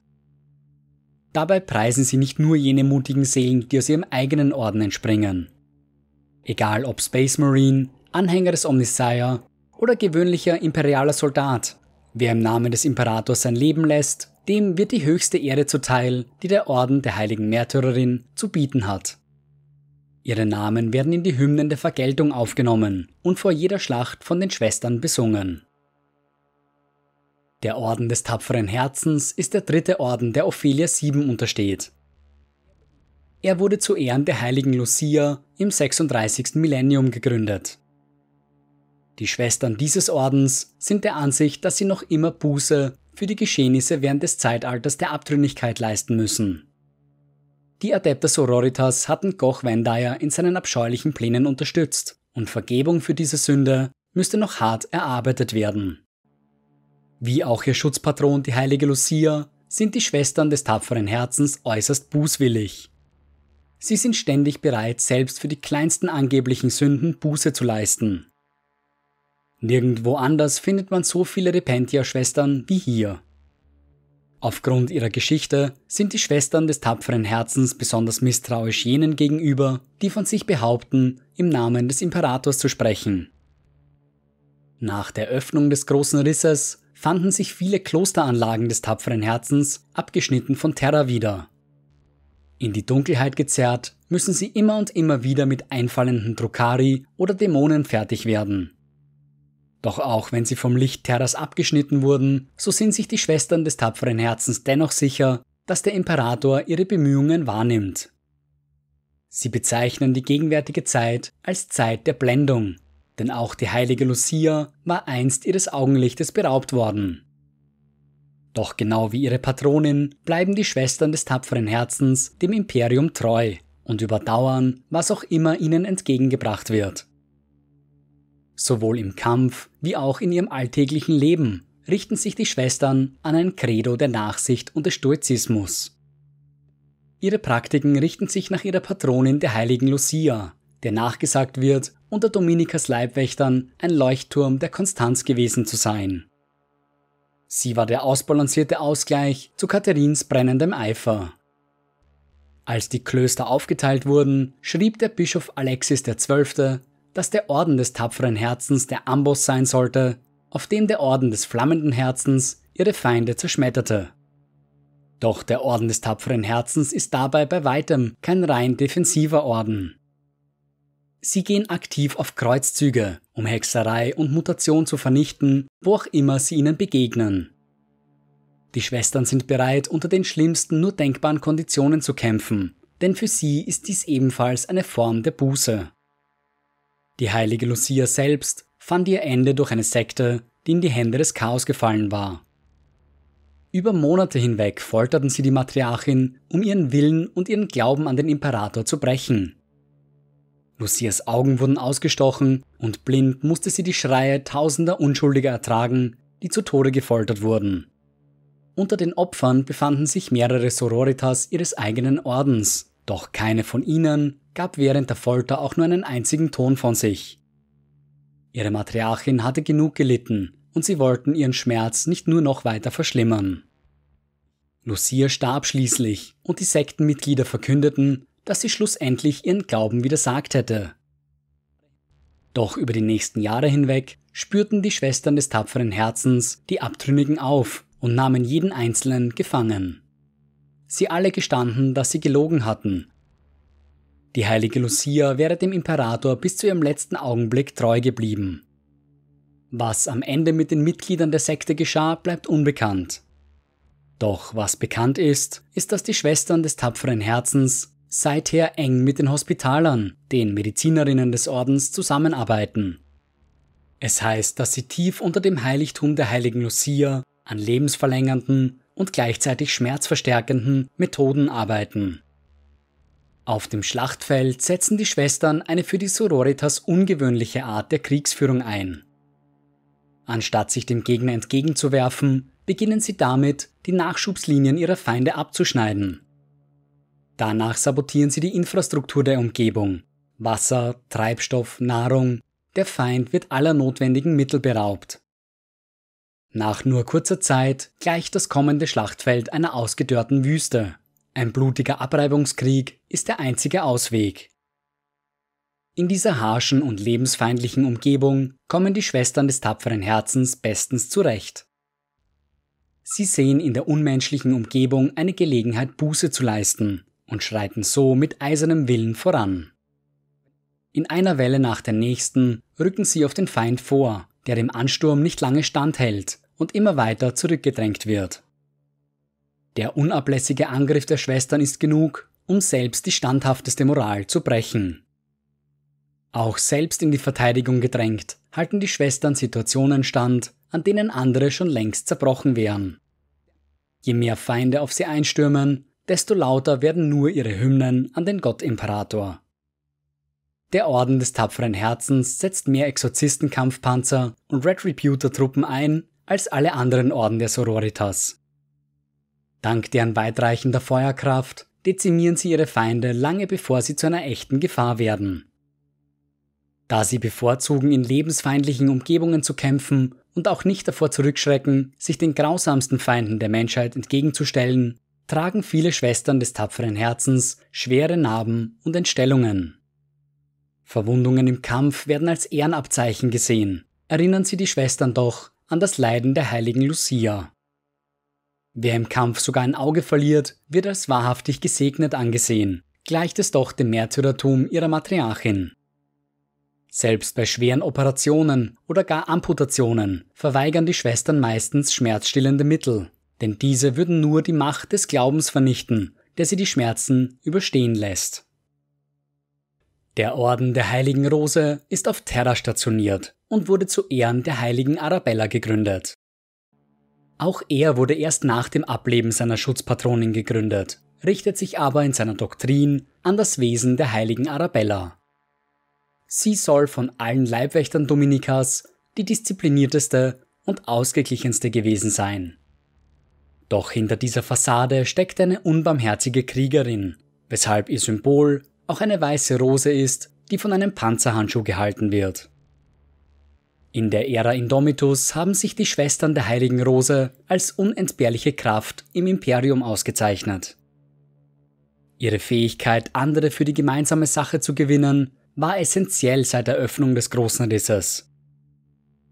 Dabei preisen sie nicht nur jene mutigen Seelen, die aus ihrem eigenen Orden entspringen. Egal ob Space Marine, Anhänger des Omnissiah oder gewöhnlicher imperialer Soldat, wer im Namen des Imperators sein Leben lässt, dem wird die höchste Ehre zuteil, die der Orden der heiligen Märtyrerin zu bieten hat. Ihre Namen werden in die Hymnen der Vergeltung aufgenommen und vor jeder Schlacht von den Schwestern besungen. Der Orden des tapferen Herzens ist der dritte Orden, der Ophelia VII untersteht. Er wurde zu Ehren der heiligen Lucia im 36. Millennium gegründet. Die Schwestern dieses Ordens sind der Ansicht, dass sie noch immer Buße für die Geschehnisse während des Zeitalters der Abtrünnigkeit leisten müssen. Die Adepter Sororitas hatten Goch Vendayer in seinen abscheulichen Plänen unterstützt und Vergebung für diese Sünde müsste noch hart erarbeitet werden. Wie auch ihr Schutzpatron, die heilige Lucia, sind die Schwestern des tapferen Herzens äußerst bußwillig. Sie sind ständig bereit, selbst für die kleinsten angeblichen Sünden Buße zu leisten. Nirgendwo anders findet man so viele Repentia-Schwestern wie hier. Aufgrund ihrer Geschichte sind die Schwestern des tapferen Herzens besonders misstrauisch jenen gegenüber, die von sich behaupten, im Namen des Imperators zu sprechen. Nach der Öffnung des großen Risses fanden sich viele Klosteranlagen des tapferen Herzens abgeschnitten von Terra wieder. In die Dunkelheit gezerrt, müssen sie immer und immer wieder mit einfallenden Drukari oder Dämonen fertig werden. Doch auch wenn sie vom Licht Terras abgeschnitten wurden, so sind sich die Schwestern des tapferen Herzens dennoch sicher, dass der Imperator ihre Bemühungen wahrnimmt. Sie bezeichnen die gegenwärtige Zeit als Zeit der Blendung, denn auch die heilige Lucia war einst ihres Augenlichtes beraubt worden. Doch genau wie ihre Patronin bleiben die Schwestern des tapferen Herzens dem Imperium treu und überdauern, was auch immer ihnen entgegengebracht wird. Sowohl im Kampf wie auch in ihrem alltäglichen Leben richten sich die Schwestern an ein Credo der Nachsicht und des Stoizismus. Ihre Praktiken richten sich nach ihrer Patronin der heiligen Lucia, der nachgesagt wird, unter Dominikas Leibwächtern ein Leuchtturm der Konstanz gewesen zu sein. Sie war der ausbalancierte Ausgleich zu Katharins brennendem Eifer. Als die Klöster aufgeteilt wurden, schrieb der Bischof Alexis XII dass der Orden des tapferen Herzens der Amboss sein sollte, auf dem der Orden des flammenden Herzens ihre Feinde zerschmetterte. Doch der Orden des tapferen Herzens ist dabei bei weitem kein rein defensiver Orden. Sie gehen aktiv auf Kreuzzüge, um Hexerei und Mutation zu vernichten, wo auch immer sie ihnen begegnen. Die Schwestern sind bereit, unter den schlimmsten nur denkbaren Konditionen zu kämpfen, denn für sie ist dies ebenfalls eine Form der Buße. Die heilige Lucia selbst fand ihr Ende durch eine Sekte, die in die Hände des Chaos gefallen war. Über Monate hinweg folterten sie die Matriarchin, um ihren Willen und ihren Glauben an den Imperator zu brechen. Lucias Augen wurden ausgestochen und blind musste sie die Schreie tausender Unschuldiger ertragen, die zu Tode gefoltert wurden. Unter den Opfern befanden sich mehrere Sororitas ihres eigenen Ordens, doch keine von ihnen gab während der Folter auch nur einen einzigen Ton von sich. Ihre Matriarchin hatte genug gelitten und sie wollten ihren Schmerz nicht nur noch weiter verschlimmern. Lucia starb schließlich und die Sektenmitglieder verkündeten, dass sie schlussendlich ihren Glauben widersagt hätte. Doch über die nächsten Jahre hinweg spürten die Schwestern des tapferen Herzens die Abtrünnigen auf und nahmen jeden Einzelnen gefangen. Sie alle gestanden, dass sie gelogen hatten die heilige Lucia wäre dem Imperator bis zu ihrem letzten Augenblick treu geblieben. Was am Ende mit den Mitgliedern der Sekte geschah, bleibt unbekannt. Doch was bekannt ist, ist, dass die Schwestern des tapferen Herzens seither eng mit den Hospitalern, den Medizinerinnen des Ordens, zusammenarbeiten. Es heißt, dass sie tief unter dem Heiligtum der heiligen Lucia an lebensverlängernden und gleichzeitig schmerzverstärkenden Methoden arbeiten. Auf dem Schlachtfeld setzen die Schwestern eine für die Sororitas ungewöhnliche Art der Kriegsführung ein. Anstatt sich dem Gegner entgegenzuwerfen, beginnen sie damit, die Nachschubslinien ihrer Feinde abzuschneiden. Danach sabotieren sie die Infrastruktur der Umgebung. Wasser, Treibstoff, Nahrung. Der Feind wird aller notwendigen Mittel beraubt. Nach nur kurzer Zeit gleicht das kommende Schlachtfeld einer ausgedörrten Wüste. Ein blutiger Abreibungskrieg ist der einzige Ausweg. In dieser harschen und lebensfeindlichen Umgebung kommen die Schwestern des tapferen Herzens bestens zurecht. Sie sehen in der unmenschlichen Umgebung eine Gelegenheit, Buße zu leisten und schreiten so mit eisernem Willen voran. In einer Welle nach der nächsten rücken sie auf den Feind vor, der dem Ansturm nicht lange standhält und immer weiter zurückgedrängt wird. Der unablässige Angriff der Schwestern ist genug, um selbst die standhafteste Moral zu brechen. Auch selbst in die Verteidigung gedrängt, halten die Schwestern Situationen stand, an denen andere schon längst zerbrochen wären. Je mehr Feinde auf sie einstürmen, desto lauter werden nur ihre Hymnen an den Gott-Imperator. Der Orden des tapferen Herzens setzt mehr Exorzistenkampfpanzer und Retributor-Truppen ein als alle anderen Orden der Sororitas. Dank deren weitreichender Feuerkraft dezimieren sie ihre Feinde lange bevor sie zu einer echten Gefahr werden. Da sie bevorzugen, in lebensfeindlichen Umgebungen zu kämpfen und auch nicht davor zurückschrecken, sich den grausamsten Feinden der Menschheit entgegenzustellen, tragen viele Schwestern des tapferen Herzens schwere Narben und Entstellungen. Verwundungen im Kampf werden als Ehrenabzeichen gesehen, erinnern sie die Schwestern doch an das Leiden der heiligen Lucia. Wer im Kampf sogar ein Auge verliert, wird als wahrhaftig gesegnet angesehen, gleicht es doch dem Märtyrertum ihrer Matriarchin. Selbst bei schweren Operationen oder gar Amputationen verweigern die Schwestern meistens schmerzstillende Mittel, denn diese würden nur die Macht des Glaubens vernichten, der sie die Schmerzen überstehen lässt. Der Orden der Heiligen Rose ist auf Terra stationiert und wurde zu Ehren der heiligen Arabella gegründet. Auch er wurde erst nach dem Ableben seiner Schutzpatronin gegründet, richtet sich aber in seiner Doktrin an das Wesen der heiligen Arabella. Sie soll von allen Leibwächtern Dominikas die disziplinierteste und ausgeglichenste gewesen sein. Doch hinter dieser Fassade steckt eine unbarmherzige Kriegerin, weshalb ihr Symbol auch eine weiße Rose ist, die von einem Panzerhandschuh gehalten wird. In der Ära Indomitus haben sich die Schwestern der Heiligen Rose als unentbehrliche Kraft im Imperium ausgezeichnet. Ihre Fähigkeit, andere für die gemeinsame Sache zu gewinnen, war essentiell seit der Öffnung des Großen Risses.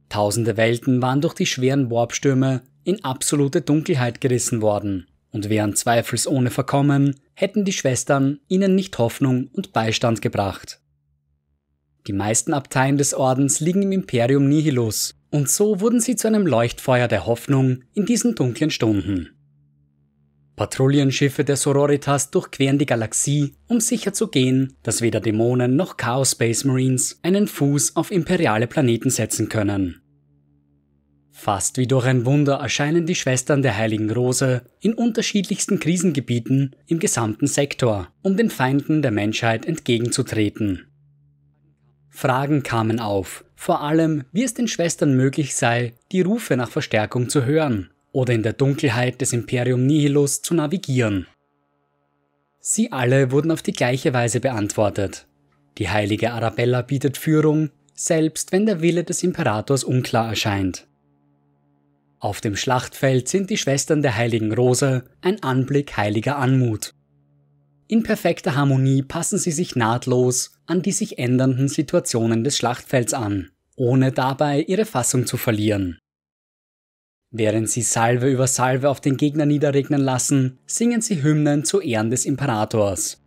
Tausende Welten waren durch die schweren Warpstürme in absolute Dunkelheit gerissen worden und wären zweifelsohne verkommen, hätten die Schwestern ihnen nicht Hoffnung und Beistand gebracht. Die meisten Abteien des Ordens liegen im Imperium Nihilus, und so wurden sie zu einem Leuchtfeuer der Hoffnung in diesen dunklen Stunden. Patrouillenschiffe der Sororitas durchqueren die Galaxie, um sicherzugehen, dass weder Dämonen noch Chaos Space Marines einen Fuß auf imperiale Planeten setzen können. Fast wie durch ein Wunder erscheinen die Schwestern der Heiligen Rose in unterschiedlichsten Krisengebieten im gesamten Sektor, um den Feinden der Menschheit entgegenzutreten. Fragen kamen auf, vor allem wie es den Schwestern möglich sei, die Rufe nach Verstärkung zu hören oder in der Dunkelheit des Imperium Nihilus zu navigieren. Sie alle wurden auf die gleiche Weise beantwortet. Die heilige Arabella bietet Führung, selbst wenn der Wille des Imperators unklar erscheint. Auf dem Schlachtfeld sind die Schwestern der heiligen Rose ein Anblick heiliger Anmut. In perfekter Harmonie passen sie sich nahtlos an die sich ändernden Situationen des Schlachtfelds an, ohne dabei ihre Fassung zu verlieren. Während sie Salve über Salve auf den Gegner niederregnen lassen, singen sie Hymnen zu Ehren des Imperators.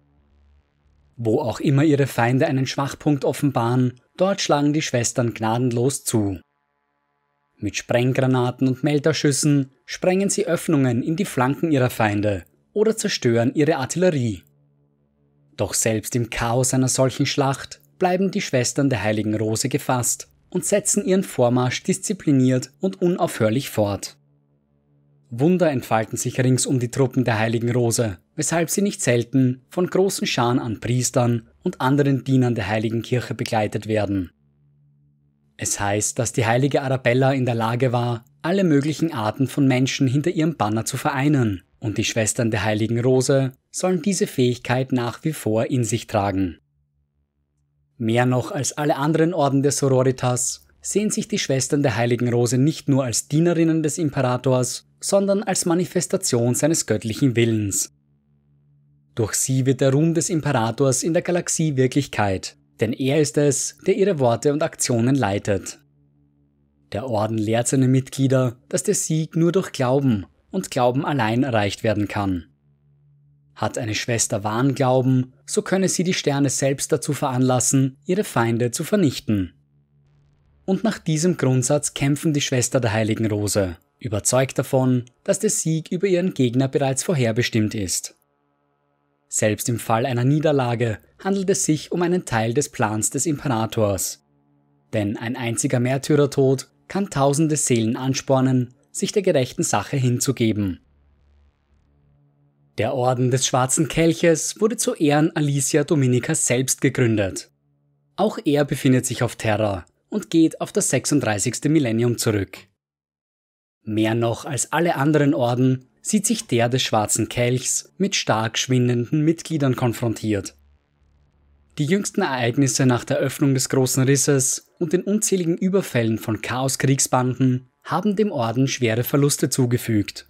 Wo auch immer ihre Feinde einen Schwachpunkt offenbaren, dort schlagen die Schwestern gnadenlos zu. Mit Sprenggranaten und Melterschüssen sprengen sie Öffnungen in die Flanken ihrer Feinde oder zerstören ihre Artillerie. Doch selbst im Chaos einer solchen Schlacht bleiben die Schwestern der Heiligen Rose gefasst und setzen ihren Vormarsch diszipliniert und unaufhörlich fort. Wunder entfalten sich rings um die Truppen der Heiligen Rose, weshalb sie nicht selten von großen Scharen an Priestern und anderen Dienern der Heiligen Kirche begleitet werden. Es heißt, dass die heilige Arabella in der Lage war, alle möglichen Arten von Menschen hinter ihrem Banner zu vereinen, und die Schwestern der Heiligen Rose sollen diese Fähigkeit nach wie vor in sich tragen. Mehr noch als alle anderen Orden der Sororitas sehen sich die Schwestern der Heiligen Rose nicht nur als Dienerinnen des Imperators, sondern als Manifestation seines göttlichen Willens. Durch sie wird der Ruhm des Imperators in der Galaxie Wirklichkeit, denn er ist es, der ihre Worte und Aktionen leitet. Der Orden lehrt seine Mitglieder, dass der Sieg nur durch Glauben und Glauben allein erreicht werden kann. Hat eine Schwester wahren Glauben, so könne sie die Sterne selbst dazu veranlassen, ihre Feinde zu vernichten. Und nach diesem Grundsatz kämpfen die Schwester der Heiligen Rose, überzeugt davon, dass der Sieg über ihren Gegner bereits vorherbestimmt ist. Selbst im Fall einer Niederlage handelt es sich um einen Teil des Plans des Imperators. Denn ein einziger Märtyrertod kann tausende Seelen anspornen, sich der gerechten Sache hinzugeben. Der Orden des Schwarzen Kelches wurde zu Ehren Alicia Dominicas selbst gegründet. Auch er befindet sich auf Terra und geht auf das 36. Millennium zurück. Mehr noch als alle anderen Orden sieht sich der des Schwarzen Kelchs mit stark schwindenden Mitgliedern konfrontiert. Die jüngsten Ereignisse nach der Öffnung des Großen Risses und den unzähligen Überfällen von Chaoskriegsbanden haben dem Orden schwere Verluste zugefügt.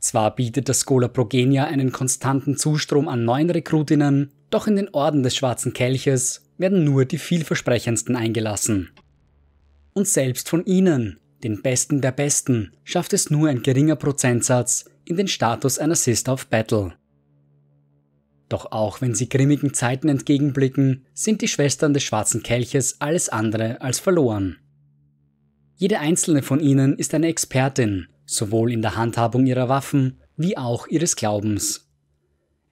Zwar bietet das Schola Progenia einen konstanten Zustrom an neuen Rekrutinnen, doch in den Orden des Schwarzen Kelches werden nur die vielversprechendsten eingelassen. Und selbst von ihnen, den Besten der Besten, schafft es nur ein geringer Prozentsatz in den Status einer Sister of Battle. Doch auch wenn sie grimmigen Zeiten entgegenblicken, sind die Schwestern des Schwarzen Kelches alles andere als verloren. Jede einzelne von ihnen ist eine Expertin, sowohl in der Handhabung ihrer Waffen wie auch ihres Glaubens.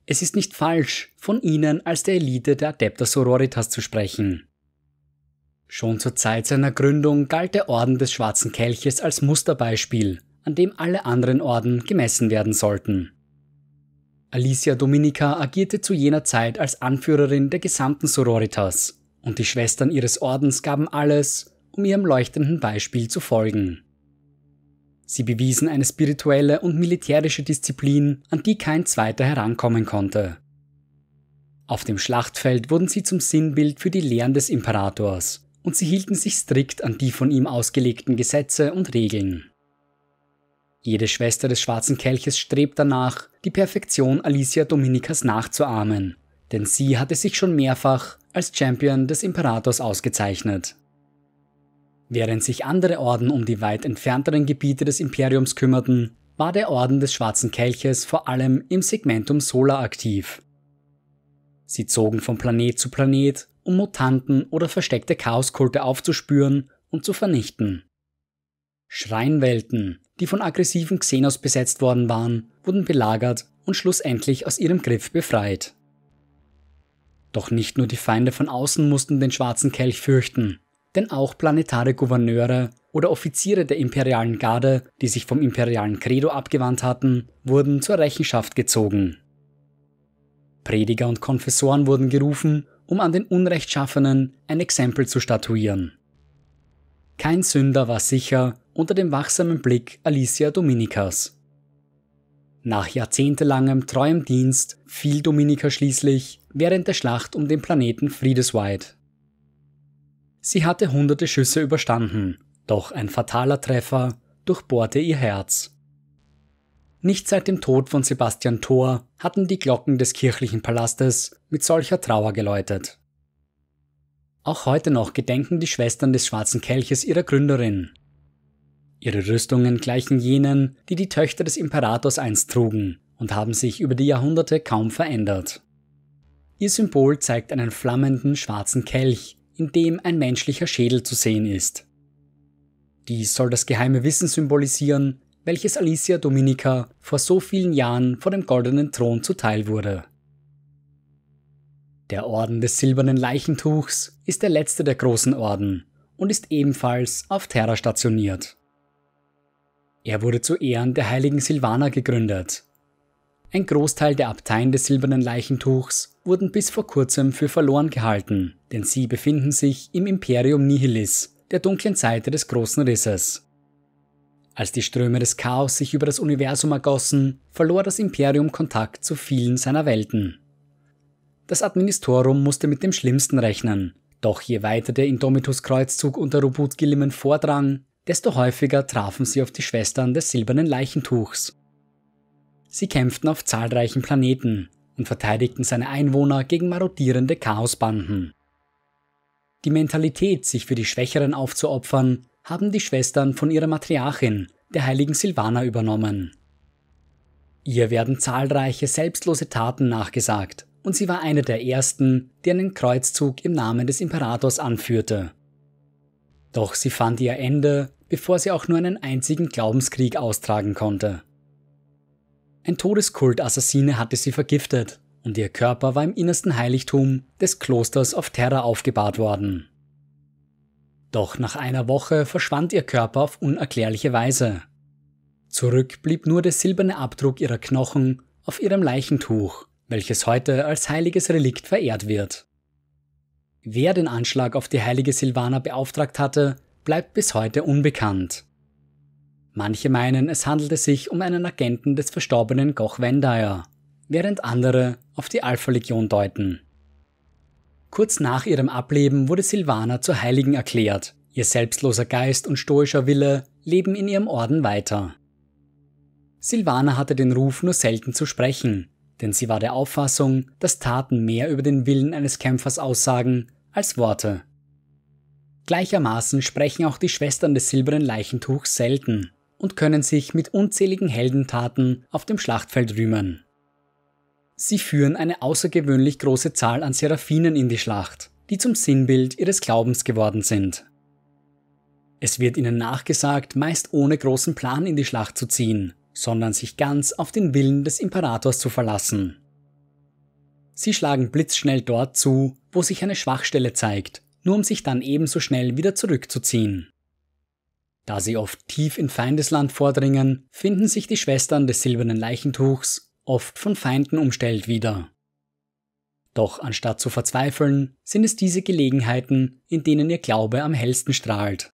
Es ist nicht falsch, von ihnen als der Elite der Adepta Sororitas zu sprechen. Schon zur Zeit seiner Gründung galt der Orden des Schwarzen Kelches als Musterbeispiel, an dem alle anderen Orden gemessen werden sollten. Alicia Dominica agierte zu jener Zeit als Anführerin der gesamten Sororitas, und die Schwestern ihres Ordens gaben alles, um ihrem leuchtenden Beispiel zu folgen. Sie bewiesen eine spirituelle und militärische Disziplin, an die kein zweiter herankommen konnte. Auf dem Schlachtfeld wurden sie zum Sinnbild für die Lehren des Imperators und sie hielten sich strikt an die von ihm ausgelegten Gesetze und Regeln. Jede Schwester des Schwarzen Kelches strebt danach, die Perfektion Alicia Dominicas nachzuahmen, denn sie hatte sich schon mehrfach als Champion des Imperators ausgezeichnet. Während sich andere Orden um die weit entfernteren Gebiete des Imperiums kümmerten, war der Orden des Schwarzen Kelches vor allem im Segmentum Solar aktiv. Sie zogen von Planet zu Planet um Mutanten oder versteckte Chaoskulte aufzuspüren und zu vernichten. Schreinwelten, die von aggressiven Xenos besetzt worden waren, wurden belagert und schlussendlich aus ihrem Griff befreit. Doch nicht nur die Feinde von außen mussten den schwarzen Kelch fürchten, denn auch planetare Gouverneure oder Offiziere der imperialen Garde, die sich vom imperialen Credo abgewandt hatten, wurden zur Rechenschaft gezogen. Prediger und Konfessoren wurden gerufen um an den Unrechtschaffenen ein Exempel zu statuieren. Kein Sünder war sicher unter dem wachsamen Blick Alicia Dominicas. Nach jahrzehntelangem treuem Dienst fiel Dominica schließlich während der Schlacht um den Planeten Friedeswide. Sie hatte hunderte Schüsse überstanden, doch ein fataler Treffer durchbohrte ihr Herz. Nicht seit dem Tod von Sebastian Thor hatten die Glocken des kirchlichen Palastes mit solcher Trauer geläutet. Auch heute noch gedenken die Schwestern des Schwarzen Kelches ihrer Gründerin. Ihre Rüstungen gleichen jenen, die die Töchter des Imperators einst trugen und haben sich über die Jahrhunderte kaum verändert. Ihr Symbol zeigt einen flammenden schwarzen Kelch, in dem ein menschlicher Schädel zu sehen ist. Dies soll das geheime Wissen symbolisieren, welches Alicia Dominica vor so vielen Jahren vor dem goldenen Thron zuteil wurde. Der Orden des silbernen Leichentuchs ist der letzte der großen Orden und ist ebenfalls auf Terra stationiert. Er wurde zu Ehren der heiligen Silvana gegründet. Ein Großteil der Abteien des silbernen Leichentuchs wurden bis vor kurzem für verloren gehalten, denn sie befinden sich im Imperium Nihilis, der dunklen Seite des großen Risses. Als die Ströme des Chaos sich über das Universum ergossen, verlor das Imperium Kontakt zu vielen seiner Welten. Das Administorum musste mit dem Schlimmsten rechnen, doch je weiter der Indomitus Kreuzzug unter Rubut Gilliman vordrang, desto häufiger trafen sie auf die Schwestern des silbernen Leichentuchs. Sie kämpften auf zahlreichen Planeten und verteidigten seine Einwohner gegen marodierende Chaosbanden. Die Mentalität, sich für die Schwächeren aufzuopfern, haben die Schwestern von ihrer Matriarchin, der heiligen Silvana, übernommen. Ihr werden zahlreiche selbstlose Taten nachgesagt, und sie war eine der ersten, die einen Kreuzzug im Namen des Imperators anführte. Doch sie fand ihr Ende, bevor sie auch nur einen einzigen Glaubenskrieg austragen konnte. Ein Todeskult-Assassine hatte sie vergiftet, und ihr Körper war im innersten Heiligtum des Klosters auf Terra aufgebahrt worden. Doch nach einer Woche verschwand ihr Körper auf unerklärliche Weise. Zurück blieb nur der silberne Abdruck ihrer Knochen auf ihrem Leichentuch, welches heute als heiliges Relikt verehrt wird. Wer den Anschlag auf die heilige Silvana beauftragt hatte, bleibt bis heute unbekannt. Manche meinen, es handelte sich um einen Agenten des verstorbenen Goch Vendire, während andere auf die Alpha-Legion deuten. Kurz nach ihrem Ableben wurde Silvana zur Heiligen erklärt. Ihr selbstloser Geist und stoischer Wille leben in ihrem Orden weiter. Silvana hatte den Ruf, nur selten zu sprechen, denn sie war der Auffassung, dass Taten mehr über den Willen eines Kämpfers aussagen als Worte. Gleichermaßen sprechen auch die Schwestern des silbernen Leichentuchs selten und können sich mit unzähligen Heldentaten auf dem Schlachtfeld rühmen. Sie führen eine außergewöhnlich große Zahl an Seraphinen in die Schlacht, die zum Sinnbild ihres Glaubens geworden sind. Es wird ihnen nachgesagt, meist ohne großen Plan in die Schlacht zu ziehen, sondern sich ganz auf den Willen des Imperators zu verlassen. Sie schlagen blitzschnell dort zu, wo sich eine Schwachstelle zeigt, nur um sich dann ebenso schnell wieder zurückzuziehen. Da sie oft tief in Feindesland vordringen, finden sich die Schwestern des silbernen Leichentuchs oft von Feinden umstellt wieder. Doch anstatt zu verzweifeln, sind es diese Gelegenheiten, in denen ihr Glaube am hellsten strahlt.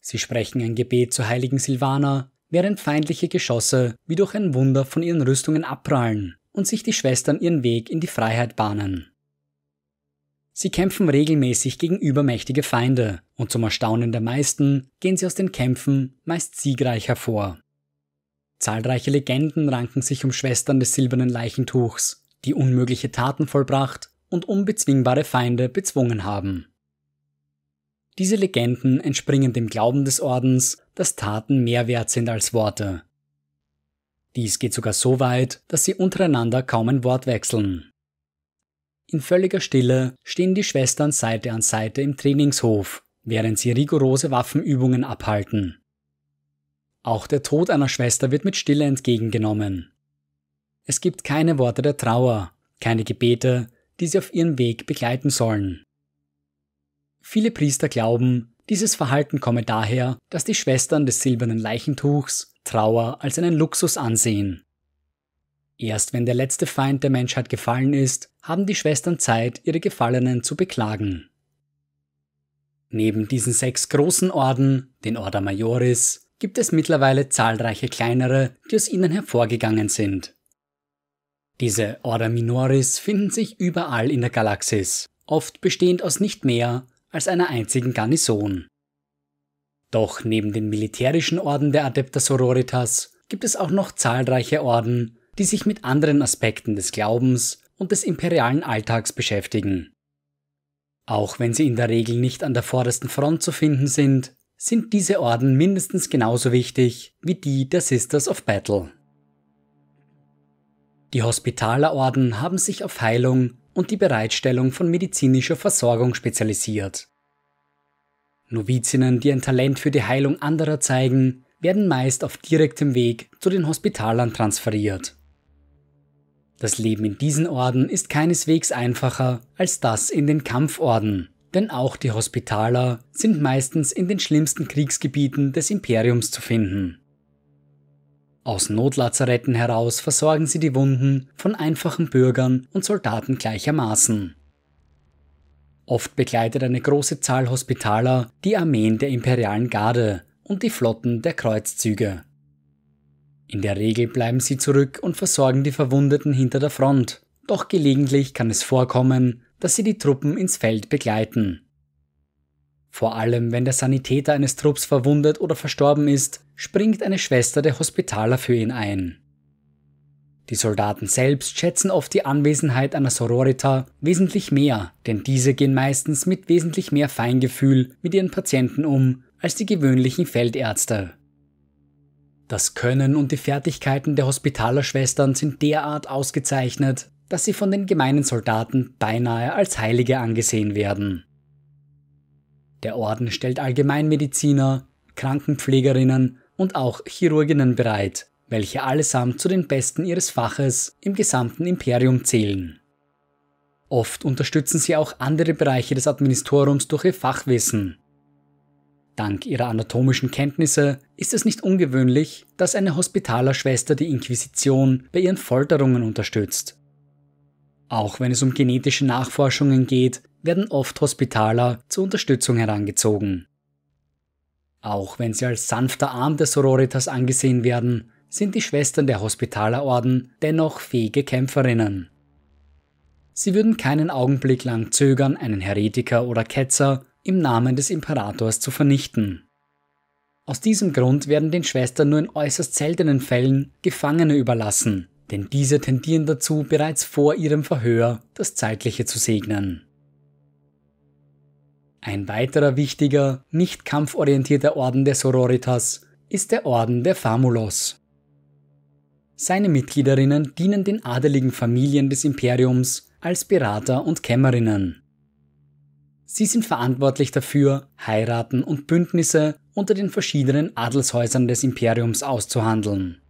Sie sprechen ein Gebet zur heiligen Silvana, während feindliche Geschosse wie durch ein Wunder von ihren Rüstungen abprallen und sich die Schwestern ihren Weg in die Freiheit bahnen. Sie kämpfen regelmäßig gegen übermächtige Feinde und zum Erstaunen der meisten gehen sie aus den Kämpfen meist siegreich hervor. Zahlreiche Legenden ranken sich um Schwestern des silbernen Leichentuchs, die unmögliche Taten vollbracht und unbezwingbare Feinde bezwungen haben. Diese Legenden entspringen dem Glauben des Ordens, dass Taten mehr wert sind als Worte. Dies geht sogar so weit, dass sie untereinander kaum ein Wort wechseln. In völliger Stille stehen die Schwestern Seite an Seite im Trainingshof, während sie rigorose Waffenübungen abhalten. Auch der Tod einer Schwester wird mit Stille entgegengenommen. Es gibt keine Worte der Trauer, keine Gebete, die sie auf ihrem Weg begleiten sollen. Viele Priester glauben, dieses Verhalten komme daher, dass die Schwestern des silbernen Leichentuchs Trauer als einen Luxus ansehen. Erst wenn der letzte Feind der Menschheit gefallen ist, haben die Schwestern Zeit, ihre Gefallenen zu beklagen. Neben diesen sechs großen Orden, den Order Majoris, gibt es mittlerweile zahlreiche kleinere, die aus ihnen hervorgegangen sind. Diese Order Minoris finden sich überall in der Galaxis, oft bestehend aus nicht mehr als einer einzigen Garnison. Doch neben den militärischen Orden der Adepta Sororitas gibt es auch noch zahlreiche Orden, die sich mit anderen Aspekten des Glaubens und des imperialen Alltags beschäftigen. Auch wenn sie in der Regel nicht an der vordersten Front zu finden sind, sind diese Orden mindestens genauso wichtig wie die der Sisters of Battle. Die Hospitalerorden haben sich auf Heilung und die Bereitstellung von medizinischer Versorgung spezialisiert. Novizinnen, die ein Talent für die Heilung anderer zeigen, werden meist auf direktem Weg zu den Hospitalern transferiert. Das Leben in diesen Orden ist keineswegs einfacher als das in den Kampforden, denn auch die Hospitaler sind meistens in den schlimmsten Kriegsgebieten des Imperiums zu finden. Aus Notlazaretten heraus versorgen sie die Wunden von einfachen Bürgern und Soldaten gleichermaßen. Oft begleitet eine große Zahl Hospitaler die Armeen der imperialen Garde und die Flotten der Kreuzzüge. In der Regel bleiben sie zurück und versorgen die Verwundeten hinter der Front, doch gelegentlich kann es vorkommen, dass sie die Truppen ins Feld begleiten. Vor allem, wenn der Sanitäter eines Trupps verwundet oder verstorben ist, springt eine Schwester der Hospitaler für ihn ein. Die Soldaten selbst schätzen oft die Anwesenheit einer Sororita wesentlich mehr, denn diese gehen meistens mit wesentlich mehr Feingefühl mit ihren Patienten um als die gewöhnlichen Feldärzte. Das Können und die Fertigkeiten der Hospitalerschwestern sind derart ausgezeichnet, dass sie von den gemeinen Soldaten beinahe als Heilige angesehen werden. Der Orden stellt Allgemeinmediziner, Krankenpflegerinnen und auch Chirurginnen bereit, welche allesamt zu den Besten ihres Faches im gesamten Imperium zählen. Oft unterstützen sie auch andere Bereiche des Administrorums durch ihr Fachwissen. Dank ihrer anatomischen Kenntnisse ist es nicht ungewöhnlich, dass eine Hospitalerschwester die Inquisition bei ihren Folterungen unterstützt. Auch wenn es um genetische Nachforschungen geht, werden oft Hospitaler zur Unterstützung herangezogen. Auch wenn sie als sanfter Arm der Sororitas angesehen werden, sind die Schwestern der Hospitalerorden dennoch fähige Kämpferinnen. Sie würden keinen Augenblick lang zögern, einen Heretiker oder Ketzer im Namen des Imperators zu vernichten. Aus diesem Grund werden den Schwestern nur in äußerst seltenen Fällen Gefangene überlassen, denn diese tendieren dazu, bereits vor ihrem Verhör das Zeitliche zu segnen. Ein weiterer wichtiger, nicht kampforientierter Orden der Sororitas ist der Orden der Famulos. Seine Mitgliederinnen dienen den adeligen Familien des Imperiums als Berater und Kämmerinnen. Sie sind verantwortlich dafür, Heiraten und Bündnisse unter den verschiedenen Adelshäusern des Imperiums auszuhandeln.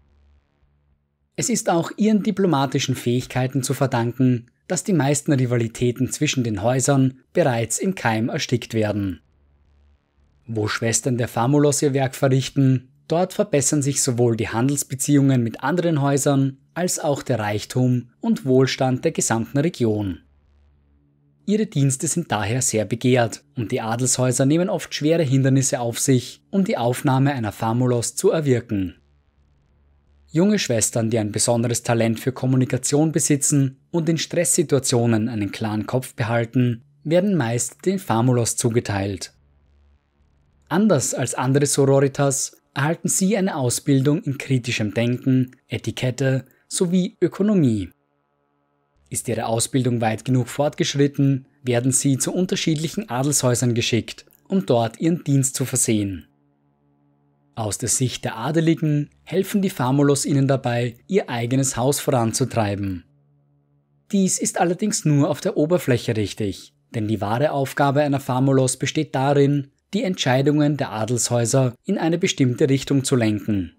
Es ist auch ihren diplomatischen Fähigkeiten zu verdanken, dass die meisten Rivalitäten zwischen den Häusern bereits im Keim erstickt werden. Wo Schwestern der Famulos ihr Werk verrichten, dort verbessern sich sowohl die Handelsbeziehungen mit anderen Häusern als auch der Reichtum und Wohlstand der gesamten Region. Ihre Dienste sind daher sehr begehrt und die Adelshäuser nehmen oft schwere Hindernisse auf sich, um die Aufnahme einer Famulos zu erwirken. Junge Schwestern, die ein besonderes Talent für Kommunikation besitzen und in Stresssituationen einen klaren Kopf behalten, werden meist den Famulos zugeteilt. Anders als andere Sororitas erhalten sie eine Ausbildung in kritischem Denken, Etikette sowie Ökonomie. Ist ihre Ausbildung weit genug fortgeschritten, werden sie zu unterschiedlichen Adelshäusern geschickt, um dort ihren Dienst zu versehen. Aus der Sicht der Adeligen helfen die Famulos ihnen dabei, ihr eigenes Haus voranzutreiben. Dies ist allerdings nur auf der Oberfläche richtig, denn die wahre Aufgabe einer Famulos besteht darin, die Entscheidungen der Adelshäuser in eine bestimmte Richtung zu lenken.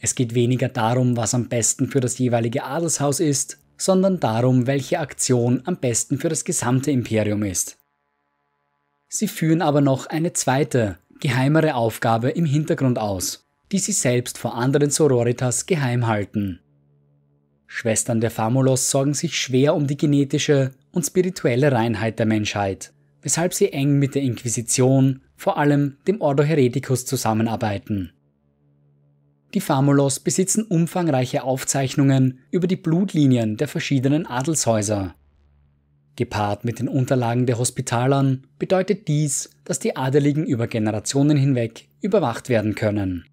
Es geht weniger darum, was am besten für das jeweilige Adelshaus ist, sondern darum, welche Aktion am besten für das gesamte Imperium ist. Sie führen aber noch eine zweite, geheimere Aufgabe im Hintergrund aus, die sie selbst vor anderen Sororitas geheim halten. Schwestern der Famulos sorgen sich schwer um die genetische und spirituelle Reinheit der Menschheit, weshalb sie eng mit der Inquisition, vor allem dem Ordo Hereticus, zusammenarbeiten. Die Famulos besitzen umfangreiche Aufzeichnungen über die Blutlinien der verschiedenen Adelshäuser. Gepaart mit den Unterlagen der Hospitalern bedeutet dies, dass die Adeligen über Generationen hinweg überwacht werden können.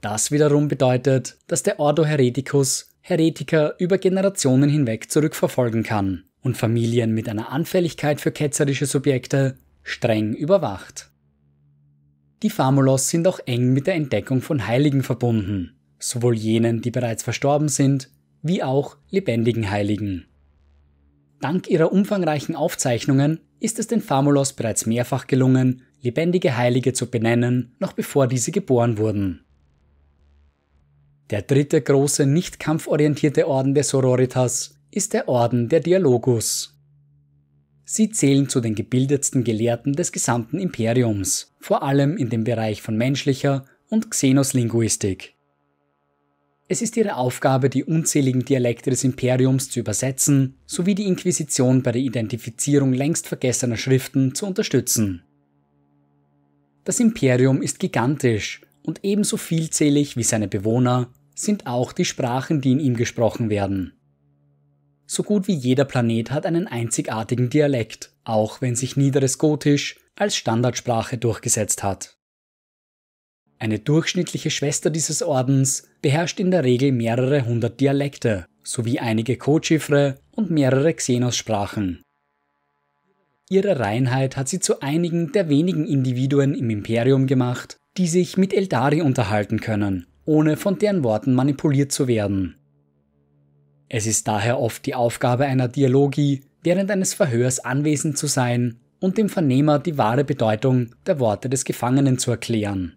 Das wiederum bedeutet, dass der Ordo Hereticus Heretiker über Generationen hinweg zurückverfolgen kann und Familien mit einer Anfälligkeit für ketzerische Subjekte streng überwacht. Die Famulos sind auch eng mit der Entdeckung von Heiligen verbunden, sowohl jenen, die bereits verstorben sind, wie auch lebendigen Heiligen. Dank ihrer umfangreichen Aufzeichnungen ist es den Famulos bereits mehrfach gelungen, lebendige Heilige zu benennen, noch bevor diese geboren wurden. Der dritte große nicht kampforientierte Orden der Sororitas ist der Orden der Dialogus. Sie zählen zu den gebildetsten Gelehrten des gesamten Imperiums, vor allem in dem Bereich von menschlicher und Xenoslinguistik. Es ist ihre Aufgabe, die unzähligen Dialekte des Imperiums zu übersetzen, sowie die Inquisition bei der Identifizierung längst vergessener Schriften zu unterstützen. Das Imperium ist gigantisch und ebenso vielzählig wie seine Bewohner sind auch die Sprachen, die in ihm gesprochen werden. So gut wie jeder Planet hat einen einzigartigen Dialekt, auch wenn sich niederes Gotisch als Standardsprache durchgesetzt hat. Eine durchschnittliche Schwester dieses Ordens beherrscht in der Regel mehrere hundert Dialekte sowie einige Codchiffre und mehrere Xenos-Sprachen. Ihre Reinheit hat sie zu einigen der wenigen Individuen im Imperium gemacht, die sich mit Eldari unterhalten können, ohne von deren Worten manipuliert zu werden. Es ist daher oft die Aufgabe einer Dialogie, während eines Verhörs anwesend zu sein und dem Vernehmer die wahre Bedeutung der Worte des Gefangenen zu erklären.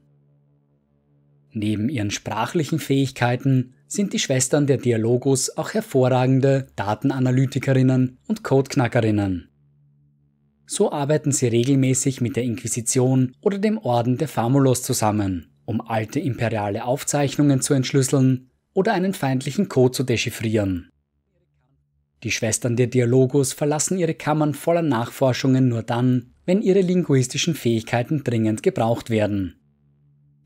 Neben ihren sprachlichen Fähigkeiten sind die Schwestern der Dialogus auch hervorragende Datenanalytikerinnen und Codeknackerinnen. So arbeiten sie regelmäßig mit der Inquisition oder dem Orden der Famulus zusammen, um alte imperiale Aufzeichnungen zu entschlüsseln oder einen feindlichen Code zu dechiffrieren. Die Schwestern der Dialogus verlassen ihre Kammern voller Nachforschungen nur dann, wenn ihre linguistischen Fähigkeiten dringend gebraucht werden.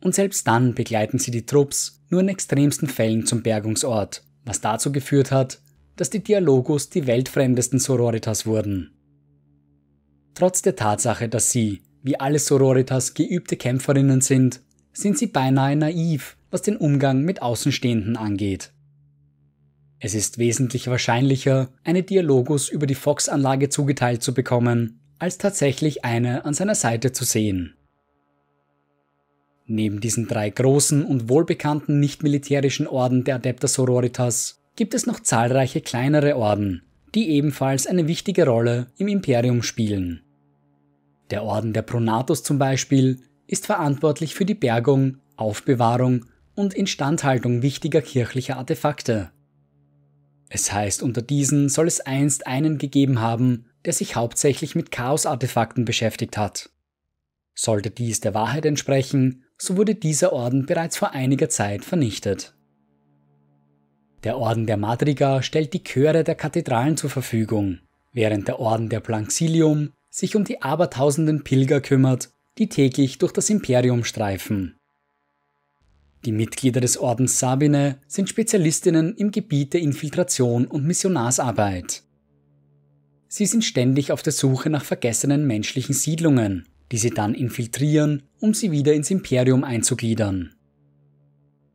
Und selbst dann begleiten sie die Trupps nur in extremsten Fällen zum Bergungsort, was dazu geführt hat, dass die Dialogus die weltfremdesten Sororitas wurden. Trotz der Tatsache, dass sie, wie alle Sororitas, geübte Kämpferinnen sind, sind sie beinahe naiv, was den Umgang mit Außenstehenden angeht. Es ist wesentlich wahrscheinlicher, eine Dialogus über die Fox-Anlage zugeteilt zu bekommen, als tatsächlich eine an seiner Seite zu sehen. Neben diesen drei großen und wohlbekannten nicht-militärischen Orden der Adepta Sororitas gibt es noch zahlreiche kleinere Orden, die ebenfalls eine wichtige Rolle im Imperium spielen. Der Orden der Pronatus zum Beispiel ist verantwortlich für die Bergung, Aufbewahrung und Instandhaltung wichtiger kirchlicher Artefakte. Es heißt, unter diesen soll es einst einen gegeben haben, der sich hauptsächlich mit Chaos-Artefakten beschäftigt hat. Sollte dies der Wahrheit entsprechen, so wurde dieser Orden bereits vor einiger Zeit vernichtet. Der Orden der Madriga stellt die Chöre der Kathedralen zur Verfügung, während der Orden der Planxilium sich um die abertausenden Pilger kümmert, die täglich durch das Imperium streifen. Die Mitglieder des Ordens Sabine sind Spezialistinnen im Gebiet der Infiltration und Missionarsarbeit. Sie sind ständig auf der Suche nach vergessenen menschlichen Siedlungen, die sie dann infiltrieren, um sie wieder ins Imperium einzugliedern.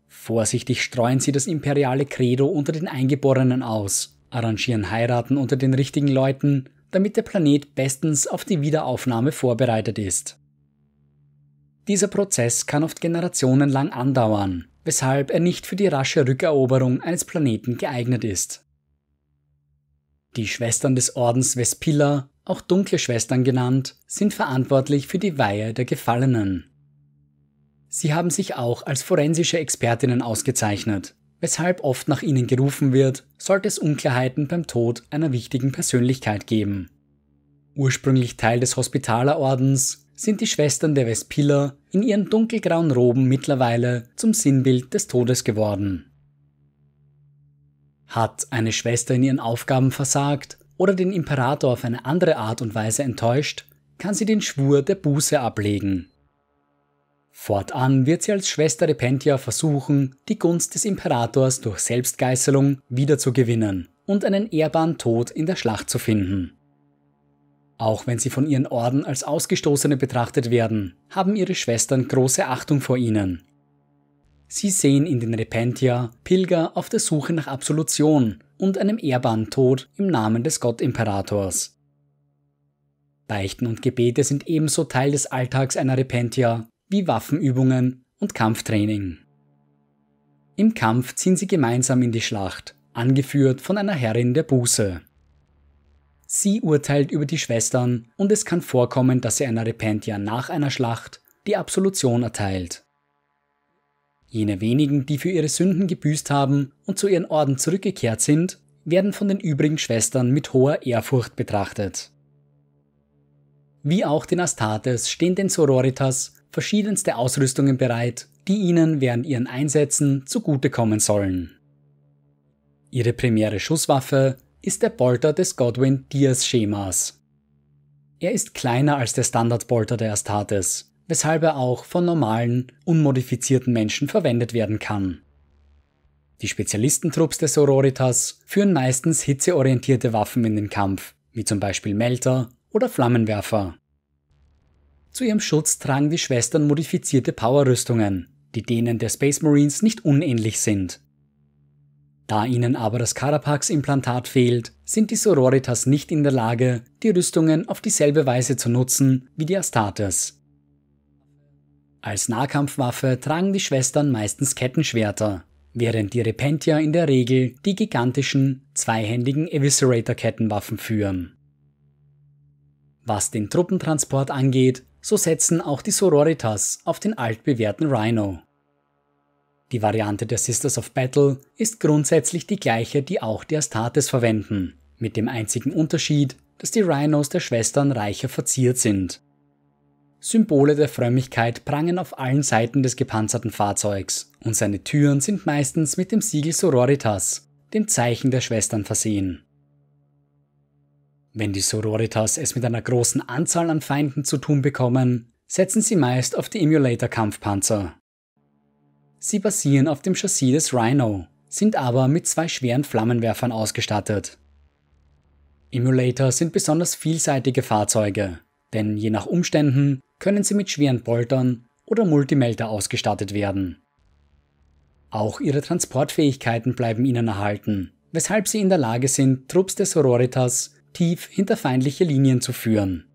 Vorsichtig streuen sie das imperiale Credo unter den Eingeborenen aus, arrangieren Heiraten unter den richtigen Leuten, damit der Planet bestens auf die Wiederaufnahme vorbereitet ist. Dieser Prozess kann oft generationenlang andauern, weshalb er nicht für die rasche Rückeroberung eines Planeten geeignet ist. Die Schwestern des Ordens Vespilla, auch dunkle Schwestern genannt, sind verantwortlich für die Weihe der Gefallenen. Sie haben sich auch als forensische Expertinnen ausgezeichnet, weshalb oft nach ihnen gerufen wird, sollte es Unklarheiten beim Tod einer wichtigen Persönlichkeit geben. Ursprünglich Teil des Hospitalerordens sind die Schwestern der Vespiller in ihren dunkelgrauen Roben mittlerweile zum Sinnbild des Todes geworden. Hat eine Schwester in ihren Aufgaben versagt oder den Imperator auf eine andere Art und Weise enttäuscht, kann sie den Schwur der Buße ablegen. Fortan wird sie als Schwester Repentia versuchen, die Gunst des Imperators durch Selbstgeißelung wiederzugewinnen und einen ehrbaren Tod in der Schlacht zu finden. Auch wenn sie von ihren Orden als Ausgestoßene betrachtet werden, haben ihre Schwestern große Achtung vor ihnen. Sie sehen in den Repentia Pilger auf der Suche nach Absolution und einem ehrbaren Tod im Namen des Gottimperators. Beichten und Gebete sind ebenso Teil des Alltags einer Repentia wie Waffenübungen und Kampftraining. Im Kampf ziehen sie gemeinsam in die Schlacht, angeführt von einer Herrin der Buße. Sie urteilt über die Schwestern und es kann vorkommen, dass sie einer Repentia nach einer Schlacht die Absolution erteilt. Jene wenigen, die für ihre Sünden gebüßt haben und zu ihren Orden zurückgekehrt sind, werden von den übrigen Schwestern mit hoher Ehrfurcht betrachtet. Wie auch den Astartes stehen den Sororitas verschiedenste Ausrüstungen bereit, die ihnen während ihren Einsätzen zugutekommen sollen. Ihre primäre Schusswaffe ist der Bolter des Godwin-Diaz-Schemas. Er ist kleiner als der Standardbolter der Astartes, weshalb er auch von normalen, unmodifizierten Menschen verwendet werden kann. Die Spezialistentrupps der Sororitas führen meistens hitzeorientierte Waffen in den Kampf, wie zum Beispiel Melter oder Flammenwerfer. Zu ihrem Schutz tragen die Schwestern modifizierte Powerrüstungen, die denen der Space Marines nicht unähnlich sind da ihnen aber das Carapax-Implantat fehlt, sind die Sororitas nicht in der Lage, die Rüstungen auf dieselbe Weise zu nutzen wie die Astartes. Als Nahkampfwaffe tragen die Schwestern meistens Kettenschwerter, während die Repentia in der Regel die gigantischen, zweihändigen Eviscerator-Kettenwaffen führen. Was den Truppentransport angeht, so setzen auch die Sororitas auf den altbewährten Rhino. Die Variante der Sisters of Battle ist grundsätzlich die gleiche, die auch die Astartes verwenden, mit dem einzigen Unterschied, dass die Rhinos der Schwestern reicher verziert sind. Symbole der Frömmigkeit prangen auf allen Seiten des gepanzerten Fahrzeugs und seine Türen sind meistens mit dem Siegel Sororitas, dem Zeichen der Schwestern, versehen. Wenn die Sororitas es mit einer großen Anzahl an Feinden zu tun bekommen, setzen sie meist auf die Emulator-Kampfpanzer. Sie basieren auf dem Chassis des Rhino, sind aber mit zwei schweren Flammenwerfern ausgestattet. Emulator sind besonders vielseitige Fahrzeuge, denn je nach Umständen können sie mit schweren Boltern oder Multimelter ausgestattet werden. Auch ihre Transportfähigkeiten bleiben ihnen erhalten, weshalb sie in der Lage sind, Trupps der Sororitas tief hinter feindliche Linien zu führen.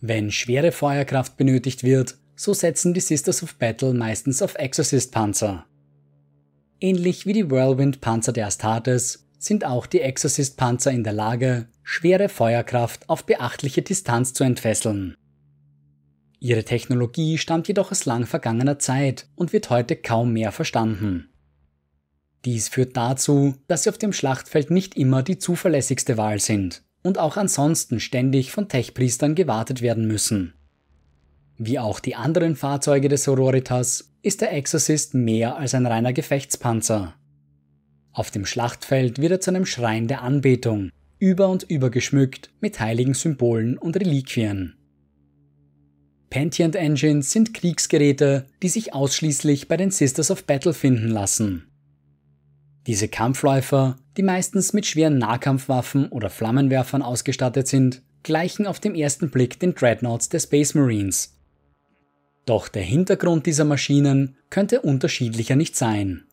Wenn schwere Feuerkraft benötigt wird, so setzen die Sisters of Battle meistens auf Exorcist-Panzer. Ähnlich wie die Whirlwind-Panzer der Astartes sind auch die Exorcist-Panzer in der Lage, schwere Feuerkraft auf beachtliche Distanz zu entfesseln. Ihre Technologie stammt jedoch aus lang vergangener Zeit und wird heute kaum mehr verstanden. Dies führt dazu, dass sie auf dem Schlachtfeld nicht immer die zuverlässigste Wahl sind und auch ansonsten ständig von Techpriestern gewartet werden müssen. Wie auch die anderen Fahrzeuge des Sororitas ist der Exorcist mehr als ein reiner Gefechtspanzer. Auf dem Schlachtfeld wird er zu einem Schrein der Anbetung, über und über geschmückt mit heiligen Symbolen und Reliquien. Pentient Engines sind Kriegsgeräte, die sich ausschließlich bei den Sisters of Battle finden lassen. Diese Kampfläufer, die meistens mit schweren Nahkampfwaffen oder Flammenwerfern ausgestattet sind, gleichen auf den ersten Blick den Dreadnoughts der Space Marines. Doch der Hintergrund dieser Maschinen könnte unterschiedlicher nicht sein.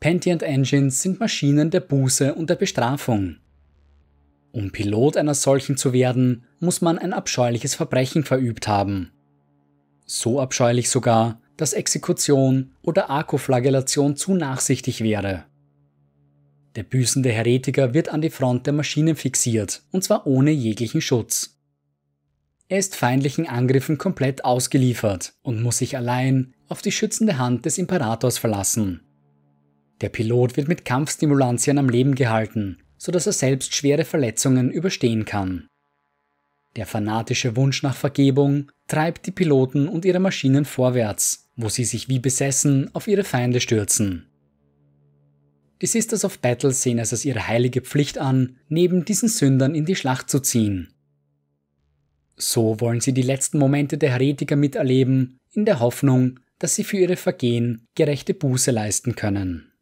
Pentient Engines sind Maschinen der Buße und der Bestrafung. Um Pilot einer solchen zu werden, muss man ein abscheuliches Verbrechen verübt haben. So abscheulich sogar, dass Exekution oder Arkoflagellation zu nachsichtig wäre. Der büßende Heretiker wird an die Front der Maschinen fixiert, und zwar ohne jeglichen Schutz. Er ist feindlichen Angriffen komplett ausgeliefert und muss sich allein auf die schützende Hand des Imperators verlassen. Der Pilot wird mit Kampfstimulantien am Leben gehalten, sodass er selbst schwere Verletzungen überstehen kann. Der fanatische Wunsch nach Vergebung treibt die Piloten und ihre Maschinen vorwärts, wo sie sich wie besessen auf ihre Feinde stürzen. Die Sisters of Battle sehen es als ihre heilige Pflicht an, neben diesen Sündern in die Schlacht zu ziehen. So wollen sie die letzten Momente der Heretiker miterleben, in der Hoffnung, dass sie für ihre Vergehen gerechte Buße leisten können.